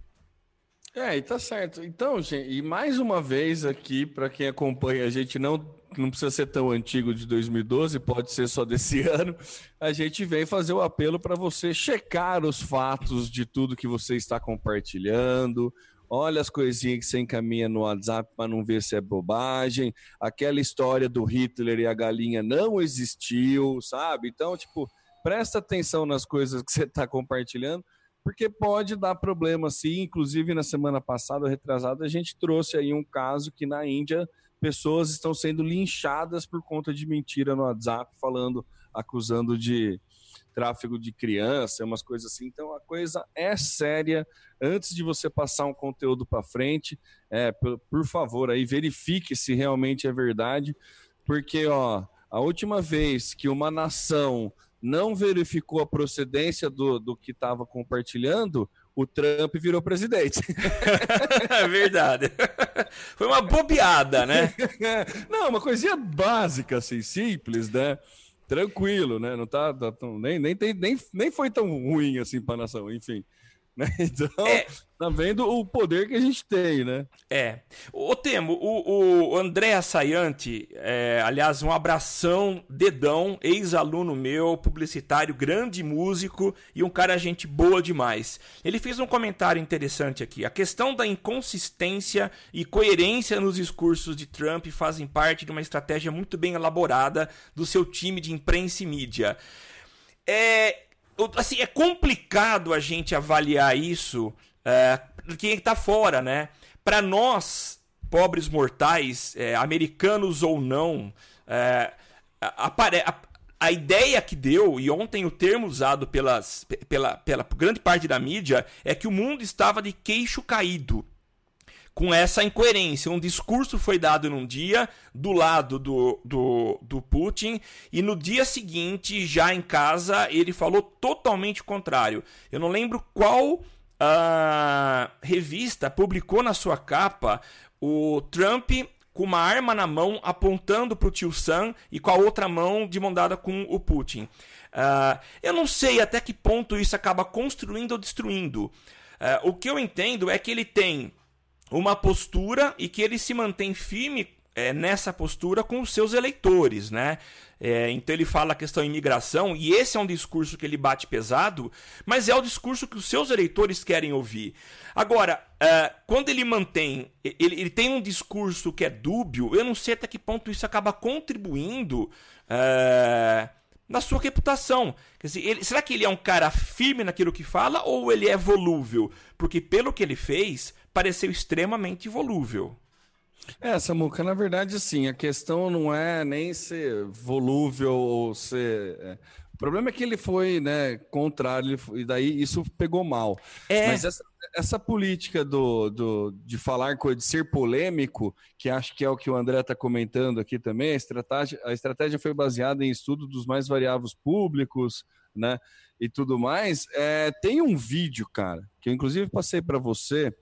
É, e tá certo. Então, gente, e mais uma vez aqui, para quem acompanha, a gente não, não precisa ser tão antigo de 2012, pode ser só desse [laughs] ano, a gente vem fazer o apelo para você checar os fatos de tudo que você está compartilhando, olha as coisinhas que você encaminha no WhatsApp para não ver se é bobagem, aquela história do Hitler e a galinha não existiu, sabe? Então, tipo, presta atenção nas coisas que você está compartilhando, porque pode dar problema sim. Inclusive, na semana passada, retrasada, a gente trouxe aí um caso que na Índia pessoas estão sendo linchadas por conta de mentira no WhatsApp, falando, acusando de tráfego de criança, umas coisas assim. Então a coisa é séria. Antes de você passar um conteúdo para frente, é, por, por favor, aí verifique se realmente é verdade, porque ó, a última vez que uma nação não verificou a procedência do, do que estava compartilhando, o Trump virou presidente. [laughs] é verdade. Foi uma bobeada, né? [laughs] Não, uma coisinha básica, assim, simples, né? Tranquilo, né? Não tá, tá tão, nem, nem, nem, nem foi tão ruim assim para a nação, enfim. Né? [laughs] Então, é. tá vendo o poder que a gente tem, né? É. Ô, Temo, o, o André Saiante, é, aliás, um abração, dedão, ex-aluno meu, publicitário, grande músico e um cara gente boa demais. Ele fez um comentário interessante aqui. A questão da inconsistência e coerência nos discursos de Trump fazem parte de uma estratégia muito bem elaborada do seu time de imprensa e mídia. É, assim, é complicado a gente avaliar isso é, quem está fora, né? Para nós, pobres mortais, é, americanos ou não, é, a, a, a, ideia que deu, e ontem o termo usado pelas, pela, pela grande parte da mídia, é que o mundo estava de queixo caído com essa incoerência. Um discurso foi dado num dia do lado do, do, do Putin e no dia seguinte, já em casa, ele falou totalmente o contrário. Eu não lembro qual uh, revista publicou na sua capa o Trump com uma arma na mão apontando para o tio Sam e com a outra mão de mão dada com o Putin. Uh, eu não sei até que ponto isso acaba construindo ou destruindo. Uh, o que eu entendo é que ele tem uma postura e que ele se mantém firme é, nessa postura com os seus eleitores, né? É, então ele fala a questão imigração e esse é um discurso que ele bate pesado, mas é o discurso que os seus eleitores querem ouvir. Agora, é, quando ele mantém, ele, ele, tem um discurso que é dúbio, eu não sei até que ponto isso acaba contribuindo é, na sua reputação. Dizer, ele, será que ele é um cara firme naquilo que fala ou ele é volúvel? Porque pelo que ele fez, pareceu extremamente volúvel. É, Samuca, na verdade, assim, a questão não é nem ser volúvel ou ser. É. O problema é que ele foi, né, contrário, e daí isso pegou mal. É. Mas essa, essa política do, do, de falar de ser polêmico, que acho que é o que o André está comentando aqui também, a estratégia, a estratégia foi baseada em estudo dos mais variáveis públicos, né, e tudo mais. É, tem um vídeo, cara, que eu inclusive passei para você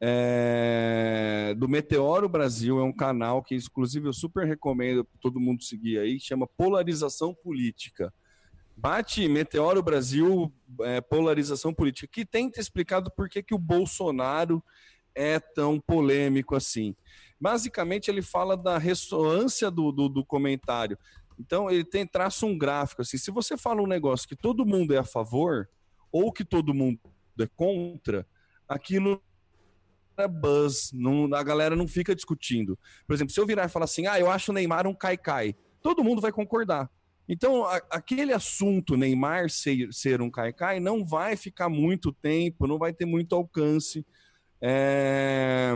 é, do Meteoro Brasil, é um canal que, inclusive, eu super recomendo todo mundo seguir aí, chama Polarização Política. Bate Meteoro Brasil, é, Polarização Política, que tenta explicar do porquê que o Bolsonaro é tão polêmico assim. Basicamente, ele fala da ressonância do, do, do comentário. Então, ele tem traça um gráfico assim. Se você fala um negócio que todo mundo é a favor ou que todo mundo é contra, aquilo buzz, não, a galera não fica discutindo. Por exemplo, se eu virar e falar assim, ah, eu acho o Neymar um cai-cai, todo mundo vai concordar. Então, a, aquele assunto Neymar ser, ser um cai-cai não vai ficar muito tempo, não vai ter muito alcance é,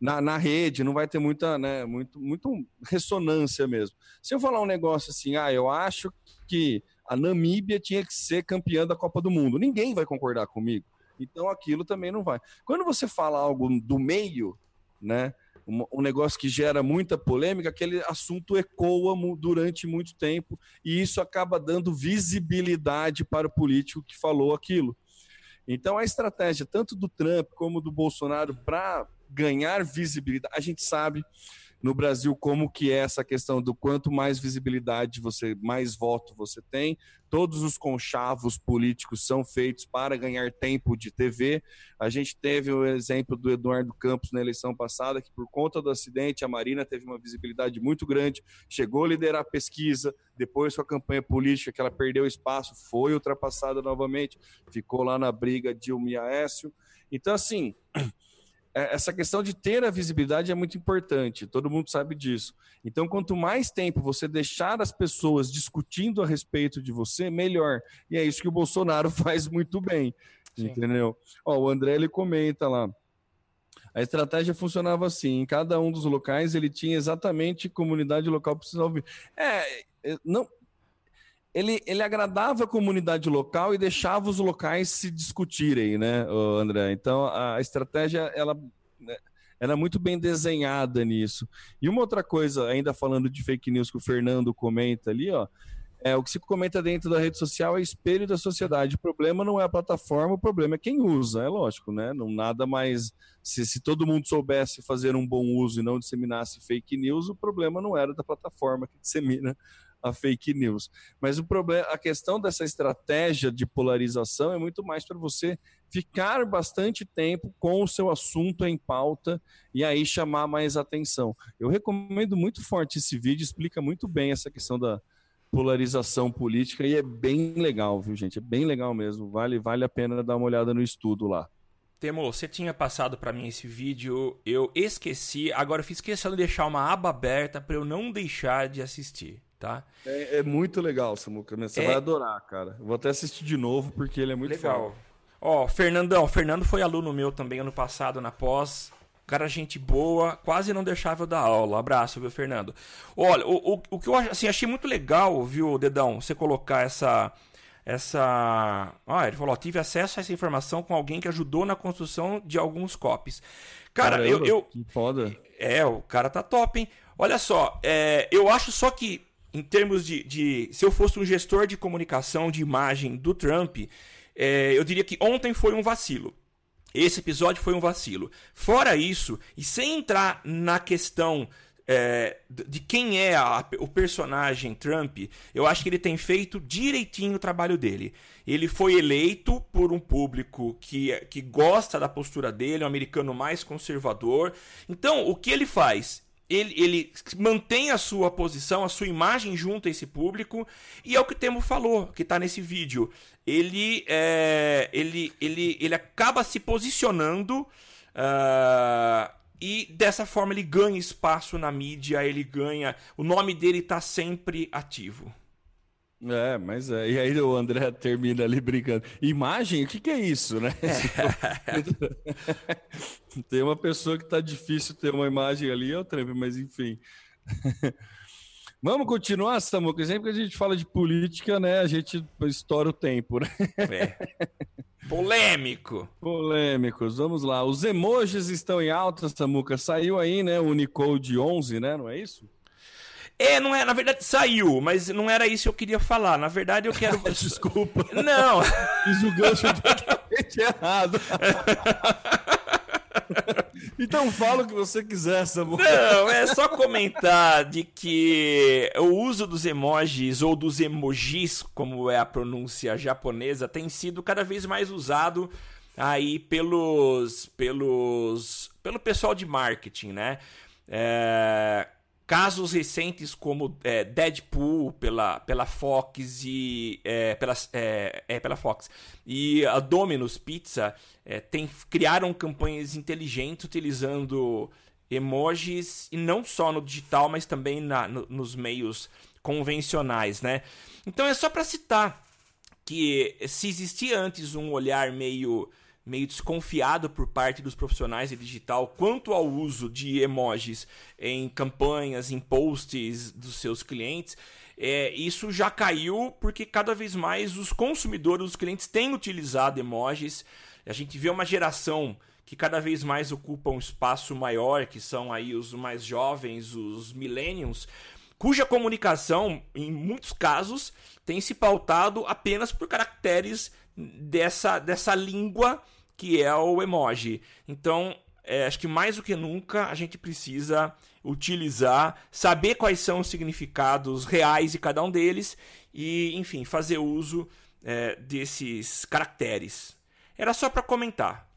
na, na rede, não vai ter muita, né, muito, muito ressonância mesmo. Se eu falar um negócio assim, ah, eu acho que a Namíbia tinha que ser campeã da Copa do Mundo, ninguém vai concordar comigo. Então aquilo também não vai. Quando você fala algo do meio, né? Um, negócio que gera muita polêmica, aquele assunto ecoa durante muito tempo e isso acaba dando visibilidade para o político que falou aquilo. Então a estratégia tanto do Trump como do Bolsonaro para ganhar visibilidade, a gente sabe no Brasil como que é essa questão do quanto mais visibilidade você, mais voto você tem. Todos os conchavos políticos são feitos para ganhar tempo de TV. A gente teve o exemplo do Eduardo Campos na eleição passada, que por conta do acidente a Marina teve uma visibilidade muito grande, chegou a liderar a pesquisa, depois com a campanha política que ela perdeu espaço, foi ultrapassada novamente, ficou lá na briga Dilma e Aécio. Então assim, essa questão de ter a visibilidade é muito importante, todo mundo sabe disso. Então, quanto mais tempo você deixar as pessoas discutindo a respeito de você, melhor. E é isso que o Bolsonaro [laughs] faz muito bem, Sim. entendeu? Ó, o André ele comenta lá. A estratégia funcionava assim: em cada um dos locais ele tinha exatamente comunidade local precisava ouvir. É, é, não, ele, ele agradava a comunidade local e deixava os locais se discutirem, né, André? Então a estratégia ela né, era muito bem desenhada nisso. E uma outra coisa, ainda falando de fake news que o Fernando comenta ali, ó, é, o que se comenta dentro da rede social é espelho da sociedade. O problema não é a plataforma, o problema é quem usa, é lógico, né? Não nada mais. Se, se todo mundo soubesse fazer um bom uso e não disseminasse fake news, o problema não era da plataforma que dissemina a fake news. Mas o problema, a questão dessa estratégia de polarização é muito mais para você ficar bastante tempo com o seu assunto em pauta e aí chamar mais atenção. Eu recomendo muito forte esse vídeo, explica muito bem essa questão da polarização política e é bem legal, viu, gente? É bem legal mesmo. Vale, vale a pena dar uma olhada no estudo lá. Temo, você tinha passado para mim esse vídeo, eu esqueci, agora eu fiz questão de deixar uma aba aberta para eu não deixar de assistir tá? É, é muito legal, Samuca. Você é... vai adorar, cara. vou até assistir de novo porque ele é muito legal. Ó, Fernandão, Fernando foi aluno meu também ano passado na pós. Cara, gente boa, quase não deixava eu dar aula. Abraço, viu, Fernando? Olha, o, o, o que eu assim, achei muito legal, viu, Dedão, você colocar essa. Essa. Ah, ele falou: ó, tive acesso a essa informação com alguém que ajudou na construção de alguns copies. Cara, Caramba, eu. eu que foda. É, o cara tá top, hein? Olha só, é, eu acho só que em termos de, de, Se eu fosse um gestor de comunicação, de imagem do Trump, é, eu diria que ontem foi um vacilo. Esse episódio foi um vacilo. Fora isso, e sem entrar na questão é, de quem é a, o personagem Trump, eu acho que ele tem feito direitinho o trabalho dele. Ele foi eleito por um público que, que gosta da postura dele, um americano mais conservador. Então, o que ele faz? Ele, ele mantém a sua posição, a sua imagem junto a esse público, e é o que o Temo falou, que está nesse vídeo. Ele, é, ele, ele, ele acaba se posicionando uh, e dessa forma ele ganha espaço na mídia, ele ganha. O nome dele está sempre ativo. É, mas é. E aí o André termina ali brincando. Imagem? O que, que é isso, né? [laughs] Tem uma pessoa que tá difícil ter uma imagem ali, é o Trump, mas enfim. [laughs] Vamos continuar, Samuca? Sempre que a gente fala de política, né? A gente estoura o tempo, né? É. Polêmico. Polêmicos. Vamos lá. Os emojis estão em alta, Samuca. Saiu aí, né? O Unicode 11, né? Não é isso? É, não é, na verdade saiu, mas não era isso que eu queria falar. Na verdade, eu quero. [laughs] Desculpa. Não. [laughs] Fiz o gancho totalmente errado. [laughs] então fala o que você quiser, Samuel. Não, é só comentar de que o uso dos emojis ou dos emojis, como é a pronúncia japonesa, tem sido cada vez mais usado aí pelos pelos pelo pessoal de marketing, né? É, Casos recentes como é, Deadpool pela, pela Fox e é, pela, é, é, pela Fox e a Domino's Pizza é, tem, criaram campanhas inteligentes utilizando emojis e não só no digital, mas também na, no, nos meios convencionais, né? Então é só para citar que se existia antes um olhar meio meio desconfiado por parte dos profissionais de digital quanto ao uso de emojis em campanhas, em posts dos seus clientes. É, isso já caiu porque cada vez mais os consumidores, os clientes têm utilizado emojis. A gente vê uma geração que cada vez mais ocupa um espaço maior, que são aí os mais jovens, os millennials, cuja comunicação, em muitos casos, tem se pautado apenas por caracteres dessa, dessa língua que é o emoji. Então, é, acho que mais do que nunca a gente precisa utilizar, saber quais são os significados reais de cada um deles e, enfim, fazer uso é, desses caracteres. Era só para comentar.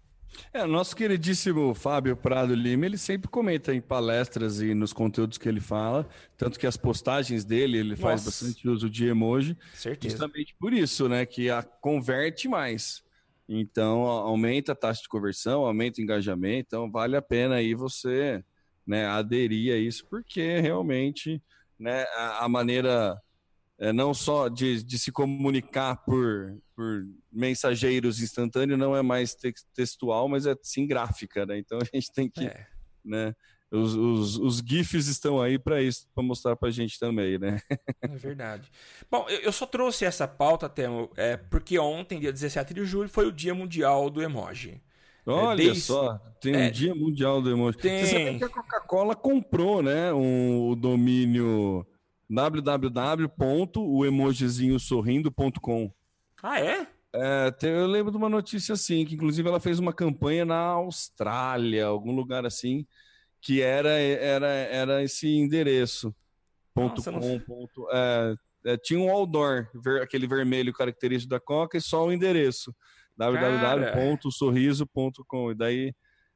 É, nosso queridíssimo Fábio Prado Lima, ele sempre comenta em palestras e nos conteúdos que ele fala, tanto que as postagens dele, ele Nossa. faz bastante uso de emoji. Certeza. Justamente por isso, né, que a converte mais. Então, aumenta a taxa de conversão, aumenta o engajamento, então vale a pena aí você né, aderir a isso, porque realmente né, a, a maneira é, não só de, de se comunicar por, por mensageiros instantâneos não é mais textual, mas é sim gráfica, né? Então a gente tem que, é. né? Os, os, os, GIFs estão aí para isso, para mostrar para a gente também, né? É verdade. Bom, eu, eu só trouxe essa pauta, Temo, é, porque ontem, dia 17 de julho, foi o Dia Mundial do Emoji. É, Olha é, desde... só, tem é, um Dia Mundial do Emoji. Tem... Você sabe que a Coca-Cola comprou, né, um, o domínio www.oemojizinhosorrindo.com. Ah, é? É, eu lembro de uma notícia assim, que inclusive ela fez uma campanha na Austrália, algum lugar assim, que era, era, era esse endereço. Ponto Nossa, com, ponto, é, é, tinha um outdoor, ver, aquele vermelho característico da Coca, e só o endereço. www.sorriso.com. E daí,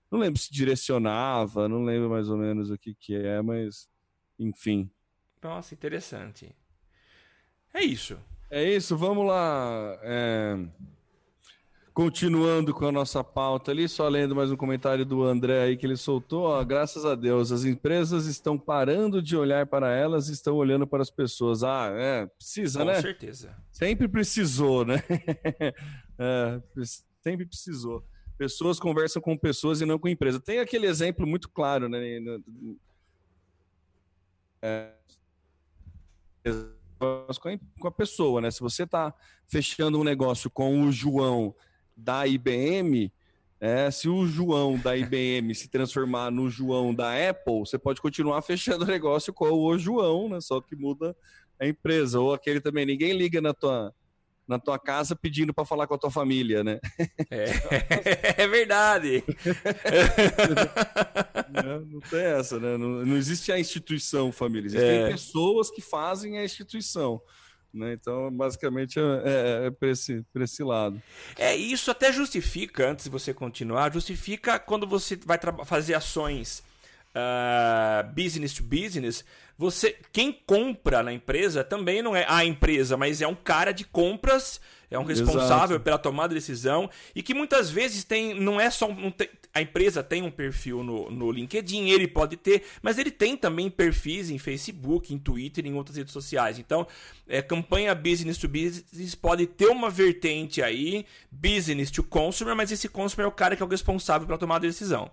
não lembro se direcionava, não lembro mais ou menos o que, que é, mas enfim. Nossa, interessante. É isso. É isso, vamos lá. É... Continuando com a nossa pauta ali, só lendo mais um comentário do André aí que ele soltou. Ó, graças a Deus, as empresas estão parando de olhar para elas e estão olhando para as pessoas. Ah, é, precisa, com né? Com certeza. Sempre precisou, né? [laughs] é, sempre precisou. Pessoas conversam com pessoas e não com empresa. Tem aquele exemplo muito claro, né? É, com a pessoa, né? Se você está fechando um negócio com o João da IBM, é, se o João da IBM se transformar no João da Apple, você pode continuar [laughs] fechando o negócio com o João, né? Só que muda a empresa. Ou aquele também, ninguém liga na tua, na tua casa pedindo para falar com a tua família, né? É, [laughs] é verdade. [laughs] não, não, tem essa, né? Não, não, existe a instituição família, existem é. pessoas que fazem a instituição. Né? Então, basicamente, é, é, é para esse, esse lado. É, isso até justifica, antes de você continuar, justifica quando você vai fazer ações uh, business to business, você quem compra na empresa também não é a empresa, mas é um cara de compras, é um responsável Exato. pela tomada de decisão e que muitas vezes tem não é só um, a empresa tem um perfil no, no LinkedIn, ele pode ter, mas ele tem também perfis em Facebook, em Twitter, em outras redes sociais. Então, é, campanha business to business pode ter uma vertente aí, business to consumer, mas esse consumer é o cara que é o responsável pela tomada de decisão.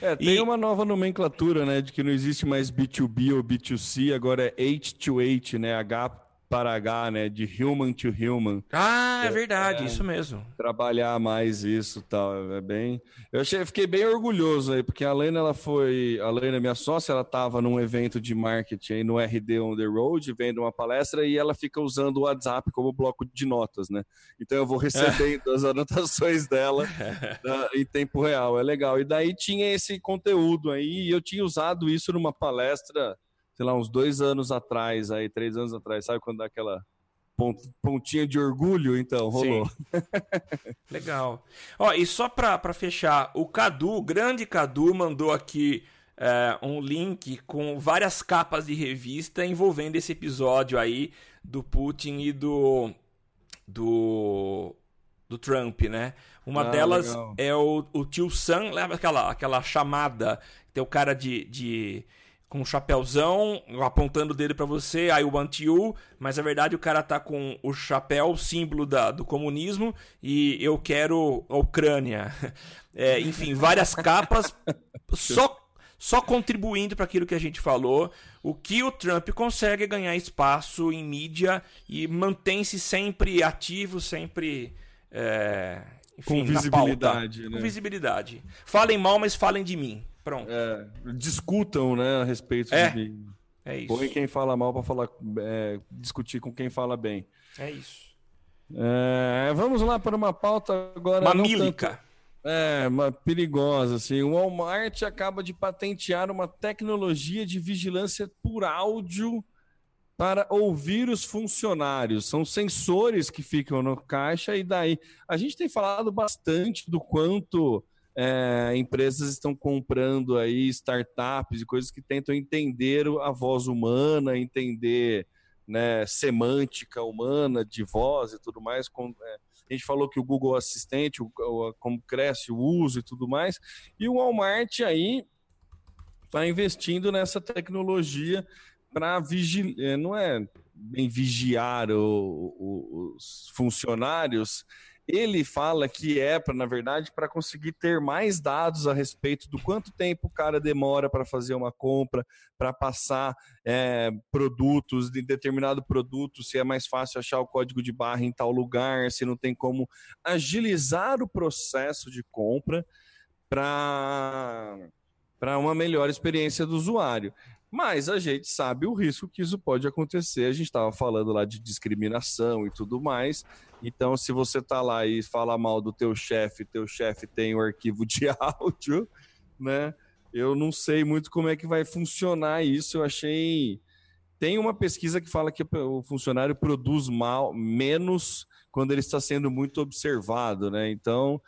É, tem e... uma nova nomenclatura, né, de que não existe mais B2B ou B2C, agora é H2H, né, H para H, né? De human to human. Ah, é verdade, é, isso mesmo. Trabalhar mais isso tal. É bem. Eu achei, fiquei bem orgulhoso aí, porque a Lena, ela foi. A Lena, minha sócia, ela estava num evento de marketing aí no RD On the Road, vendo uma palestra, e ela fica usando o WhatsApp como bloco de notas, né? Então eu vou recebendo [laughs] as anotações dela [laughs] em tempo real. É legal. E daí tinha esse conteúdo aí, e eu tinha usado isso numa palestra sei lá, uns dois anos atrás, aí, três anos atrás, sabe quando dá aquela pontinha de orgulho, então, rolou. [laughs] Legal. Ó, e só para fechar, o Cadu, o grande Cadu, mandou aqui é, um link com várias capas de revista envolvendo esse episódio aí do Putin e do. do. do Trump, né? Uma ah, delas legal. é o, o tio Sam, lembra aquela, aquela chamada? Tem o cara de, de com um chapéuzão, apontando o dedo para você, I want you, mas na verdade o cara tá com o chapéu, símbolo da, do comunismo, e eu quero a Ucrânia. [laughs] É, enfim, várias capas, [laughs] só, só contribuindo para aquilo que a gente falou. O que o Trump consegue é ganhar espaço em mídia e mantém-se sempre ativo, sempre. É, enfim, com visibilidade. Né? Com visibilidade. Falem mal, mas falem de mim. Pronto. É, discutam, né, a respeito é, de. É isso. Põe quem fala mal para falar, é, discutir com quem fala bem. É isso. É, vamos lá para uma pauta agora. Mamílica. Tanto, é, uma perigosa, assim. O Walmart acaba de patentear uma tecnologia de vigilância por áudio para ouvir os funcionários. São sensores que ficam no caixa e daí a gente tem falado bastante do quanto é, empresas estão comprando aí startups e coisas que tentam entender a voz humana, entender né, semântica humana de voz e tudo mais. Com, é, A gente falou que o Google Assistente, o, o, como cresce o uso e tudo mais. E o Walmart aí está investindo nessa tecnologia para vigiar, é, não é bem vigiar o, os funcionários, ele fala que é, pra, na verdade, para conseguir ter mais dados a respeito do quanto tempo o cara demora para fazer uma compra, para passar é, produtos de determinado produto, se é mais fácil achar o código de barra em tal lugar, se não tem como agilizar o processo de compra para uma melhor experiência do usuário. Mas a gente sabe o risco que isso pode acontecer. A gente estava falando lá de discriminação e tudo mais. Então, se você tá lá e fala mal do teu chefe, teu chefe tem o arquivo de [laughs] áudio, né? Eu não sei muito como é que vai funcionar isso. Eu achei. Tem uma pesquisa que fala que o funcionário produz mal, menos quando ele está sendo muito observado, né? Então,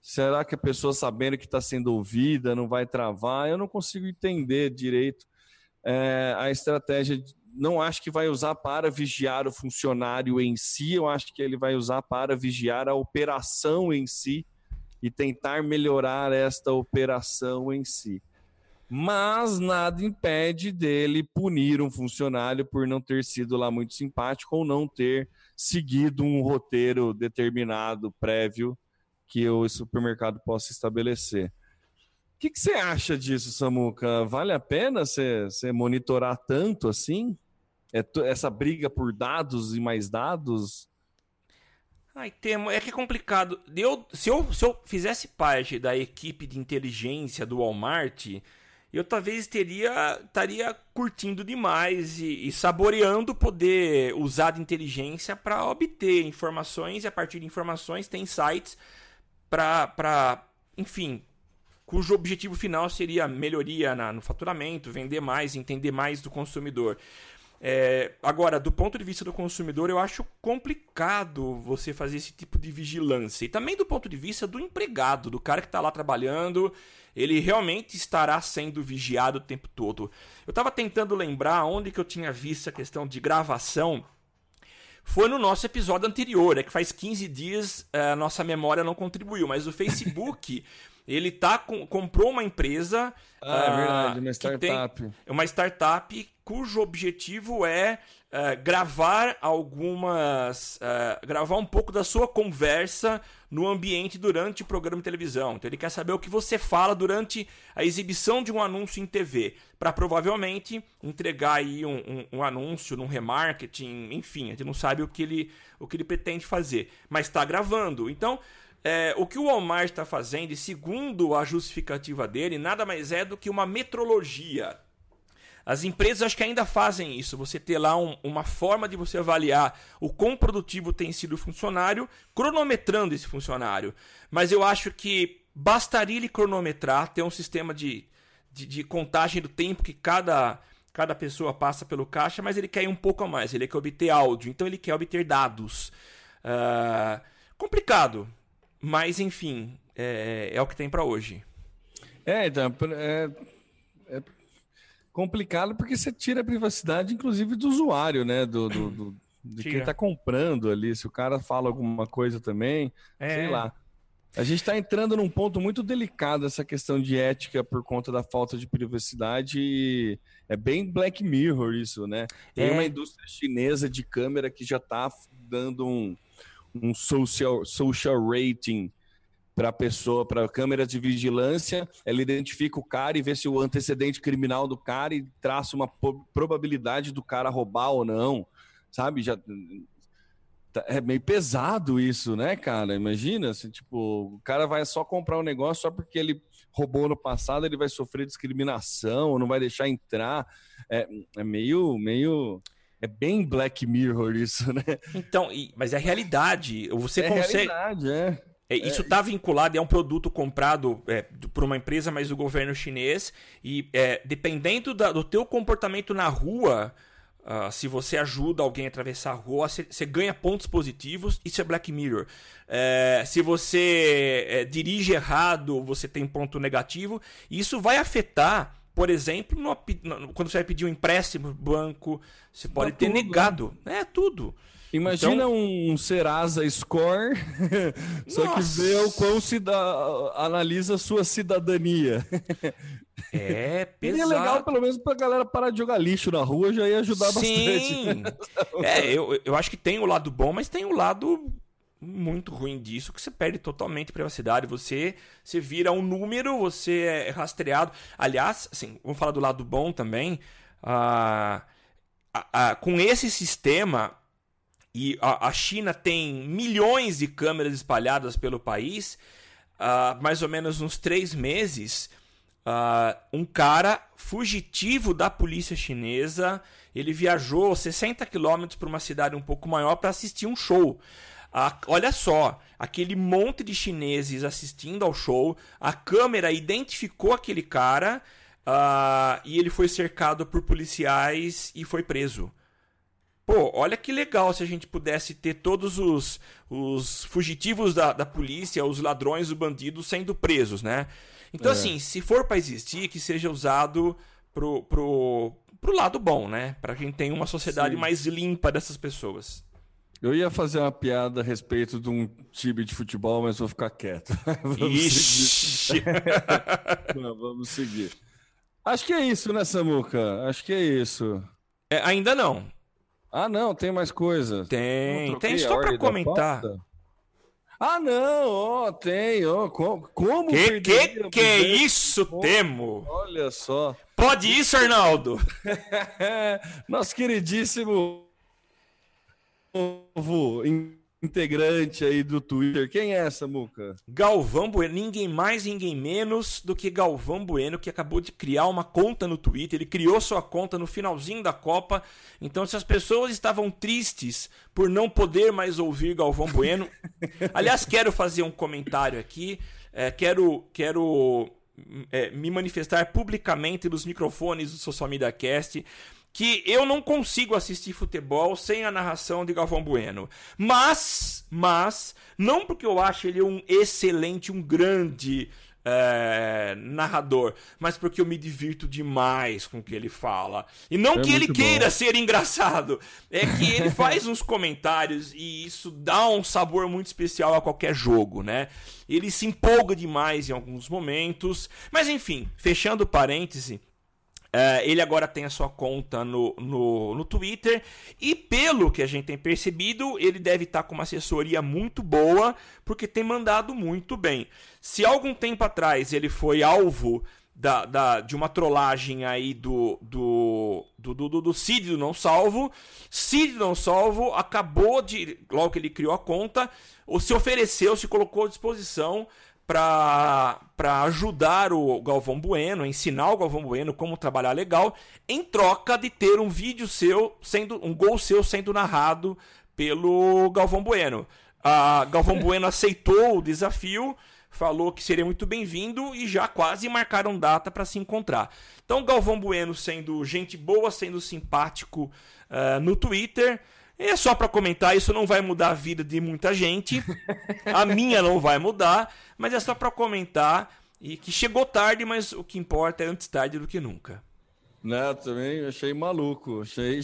será que a pessoa sabendo que está sendo ouvida não vai travar? Eu não consigo entender direito é, a estratégia não acho que vai usar para vigiar o funcionário em si, eu acho que ele vai usar para vigiar a operação em si e tentar melhorar esta operação em si. Mas nada impede dele punir um funcionário por não ter sido lá muito simpático ou não ter seguido um roteiro determinado prévio que o supermercado possa estabelecer que, que você acha disso, Samuca? Vale a pena você monitorar tanto assim? É essa briga por dados e mais dados? Ai, temo, é que é complicado. Eu, se, eu, se eu fizesse parte da equipe de inteligência do Walmart, eu talvez teria estaria curtindo demais e, e saboreando poder usar de inteligência para obter informações e a partir de informações tem sites para, enfim, cujo objetivo final seria melhoria na, no faturamento, vender mais, entender mais do consumidor. É, agora, do ponto de vista do consumidor, eu acho complicado você fazer esse tipo de vigilância. E também do ponto de vista do empregado, do cara que está lá trabalhando, ele realmente estará sendo vigiado o tempo todo. Eu estava tentando lembrar onde que eu tinha visto a questão de gravação. Foi no nosso episódio anterior, é que faz 15 dias a nossa memória não contribuiu, mas o [laughs] Facebook Ele tá com, comprou uma empresa. Ah, é verdade, uma startup. Uma startup cujo objetivo é uh, gravar algumas. Uh, gravar um pouco da sua conversa no ambiente durante o programa de televisão. Então ele quer saber o que você fala durante a exibição de um anúncio em TV, para provavelmente entregar aí um, um, um, anúncio num remarketing, enfim, a gente não sabe o que ele, o que ele pretende fazer, mas está gravando. Então é, o que o Walmart está fazendo, e segundo a justificativa dele, nada mais é do que uma metrologia. As empresas acho que ainda fazem isso. Você ter lá um, uma forma de você avaliar o quão produtivo tem sido o funcionário, cronometrando esse funcionário. Mas eu acho que bastaria ele cronometrar, ter um sistema de, de, de contagem do tempo que cada, cada pessoa passa pelo caixa, mas ele quer ir um pouco a mais. Ele quer obter áudio, então ele quer obter dados. Uh, complicado. Mas, enfim, é, é o que tem para hoje. É, então, é, é, complicado porque você tira a privacidade, inclusive, do usuário, né? Do, do, do de tira. quem está comprando ali. Se o cara fala alguma coisa também, é. sei lá. A gente está entrando num ponto muito delicado essa questão de ética por conta da falta de privacidade é bem Black Mirror isso, né? Tem é. uma indústria chinesa de câmera que já está dando um, um social, social rating para a pessoa, para a câmera de vigilância, ela identifica o cara e vê se o antecedente criminal do cara e traça uma probabilidade do cara roubar ou não, sabe? Já tá, é meio pesado isso, né, cara? Imagina, assim, tipo, o cara vai só comprar um negócio só porque ele roubou no passado, ele vai sofrer discriminação, não vai deixar entrar. É, é meio, meio é bem Black Mirror isso, né? Então, mas é realidade. Você é consegue. Realidade, é. É, isso está é, vinculado, é um produto comprado é, por uma empresa, mas do governo chinês. E é, dependendo da, do teu comportamento na rua, uh, se você ajuda alguém a atravessar a rua, você ganha pontos positivos. Isso é Black Mirror. É, se você é, dirige errado, você tem ponto negativo. E isso vai afetar por exemplo, no, quando você vai pedir um empréstimo banco, você pode ter tudo, negado. Né? É tudo. Imagina então... um Serasa Score, [laughs] só Nossa. que vê o quão se dá, analisa a sua cidadania. [laughs] É pesado. Seria legal, pelo menos, pra galera parar de jogar lixo na rua, já ia ajudar Sim. bastante. é, eu, eu acho que tem o lado bom, mas tem o lado muito ruim disso, que você perde totalmente privacidade. Você, você vira um número, você é rastreado. Aliás, assim, vamos falar do lado bom também. Ah, ah, com esse sistema, e a, a, China tem milhões de câmeras espalhadas pelo país, ah, mais ou menos uns três meses. Uh, um cara fugitivo da polícia chinesa. Ele viajou 60 quilômetros para uma cidade um pouco maior para assistir um show. Uh, olha só, aquele monte de chineses assistindo ao show. A câmera identificou aquele cara uh, e ele foi cercado por policiais e foi preso. Pô, olha que legal se a gente pudesse ter todos os, os fugitivos da, da polícia, os ladrões, os bandidos sendo presos, né? Então, é. assim, se for para existir, que seja usado pro, pro, pro lado bom, né? Para quem tem uma sociedade Sim. mais limpa dessas pessoas. Eu ia fazer uma piada a respeito de um time de futebol, mas vou ficar quieto. [laughs] vamos Ixi. seguir. [laughs] Não, vamos seguir. Acho que é isso, né, Samuca? Acho que é isso. É, ainda não. Ah, não, tem mais coisa. Tem, tem só para comentar. Ah, não, ó, tem, ó, como, como que que, que é isso, como? Temo? Olha só. Pode isso, Arnaldo? [laughs] Nosso queridíssimo novo integrante aí do Twitter. Quem é essa, Muca? Galvão Bueno, ninguém mais, ninguém menos do que Galvão Bueno, que acabou de criar uma conta no Twitter. Ele criou sua conta no finalzinho da Copa. Então, se as pessoas estavam tristes por não poder mais ouvir Galvão Bueno. [laughs] aliás, quero fazer um comentário aqui. É, quero. quero é, me manifestar publicamente nos microfones do Social Media Cast que eu não consigo assistir futebol sem a narração de Galvão Bueno. Mas, mas, não porque eu acho ele um excelente, um grande é, narrador, mas porque eu me divirto demais com o que ele fala. E não é que ele queira bom. ser engraçado, é que ele [laughs] faz uns comentários e isso dá um sabor muito especial a qualquer jogo, né? Ele se empolga demais em alguns momentos, mas enfim, fechando parêntese. Uh, ele agora tem a sua conta no, no, no Twitter e, pelo que a gente tem percebido, ele deve estar com uma assessoria muito boa porque tem mandado muito bem. Se algum tempo atrás ele foi alvo da, da, de uma trollagem aí do, do, do, do, do Cid do Não Salvo, Cid do Não Salvo acabou de, logo que ele criou a conta, se ofereceu, se colocou à disposição para ajudar o Galvão Bueno, ensinar o Galvão Bueno como trabalhar legal, em troca de ter um vídeo seu sendo um gol seu sendo narrado pelo Galvão Bueno. A Galvão [laughs] Bueno aceitou o desafio, falou que seria muito bem-vindo e já quase marcaram data para se encontrar. Então, Galvão Bueno sendo gente boa, sendo simpático uh, no Twitter. É só para comentar, isso não vai mudar a vida de muita gente. [laughs] A minha não vai mudar, mas é só para comentar e que chegou tarde, mas o que importa é antes tarde do que nunca. Né, também achei maluco, achei.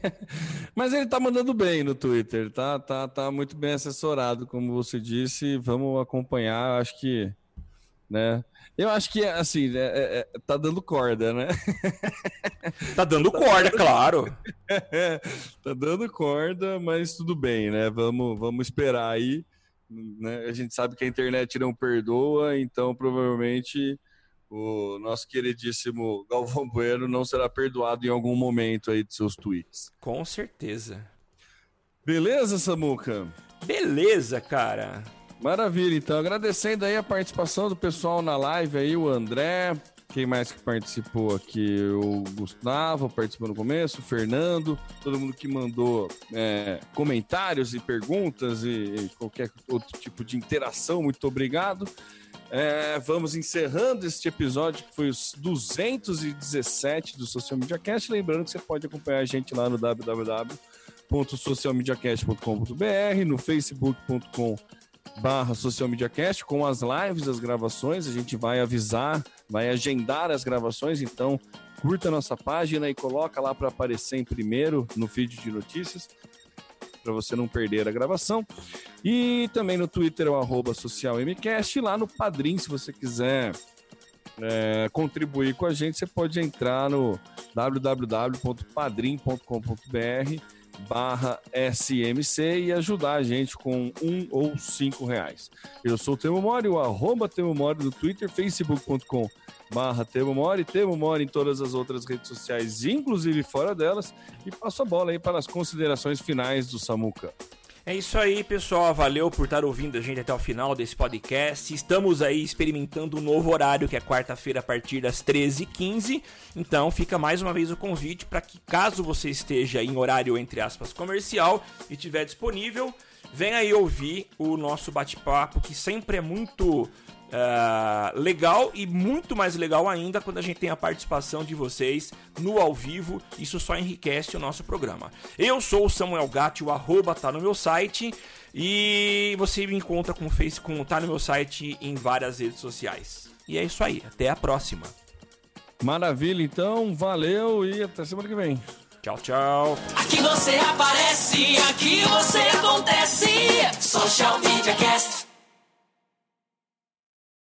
[laughs] mas ele tá mandando bem no Twitter, tá, tá, tá muito bem assessorado, como você disse. Vamos acompanhar, acho que, né? Eu acho que, assim, é, é, é, tá dando corda, né? Tá dando [laughs] corda, claro. [laughs] tá dando corda, mas tudo bem, né? Vamos, vamos esperar aí. Né? A gente sabe que a internet não perdoa, então provavelmente o nosso queridíssimo Galvão Bueno não será perdoado em algum momento aí de seus tweets. Com certeza. Beleza, Samuca? Beleza, cara. Maravilha, então agradecendo aí a participação do pessoal na live aí, o André, quem mais que participou aqui? O Gustavo participou no começo, o Fernando, todo mundo que mandou é, comentários e perguntas e, e, qualquer outro tipo de interação, muito obrigado. É, vamos encerrando este episódio que foi os 217 do Social Media Cast. Lembrando que você pode acompanhar a gente lá no www.socialmediacast.com.br, no facebook.com.br barra Social Media Cast com as lives, as gravações. A gente vai avisar, vai agendar as gravações, então curta nossa página e coloca lá para aparecer em primeiro no feed de notícias. para você não perder a gravação. E também no Twitter é o arroba socialmcast. E lá no Padrim, se você quiser é, contribuir com a gente, você pode entrar no www.padrim.com.br barra SMC e ajudar a gente com um ou cinco reais. Eu sou o Temo Mori, o arroba Temo Mori no Twitter, facebook.com barra Temo Mori, Temo Mori em todas as outras redes sociais, inclusive fora delas, e passo a bola aí para as considerações finais do Samuca. É isso aí, pessoal. Valeu por estar ouvindo a gente até o final desse podcast. Estamos aí experimentando um novo horário, que é quarta-feira a partir das 13h15. Então fica mais uma vez o convite para que, caso você esteja em horário, entre aspas, comercial e tiver disponível, venha aí ouvir o nosso bate-papo, que sempre é muito Uh, legal e muito mais legal ainda quando a gente tem a participação de vocês no ao vivo. Isso só enriquece o nosso programa. Eu sou o Samuel Gatti, o arroba tá no meu site e você me encontra com o Face, com tá no meu site em várias redes sociais. E é isso aí, até a próxima. Maravilha, então, valeu e até semana que vem. Tchau, tchau. Aqui você aparece, aqui você acontece. Social Media Cast.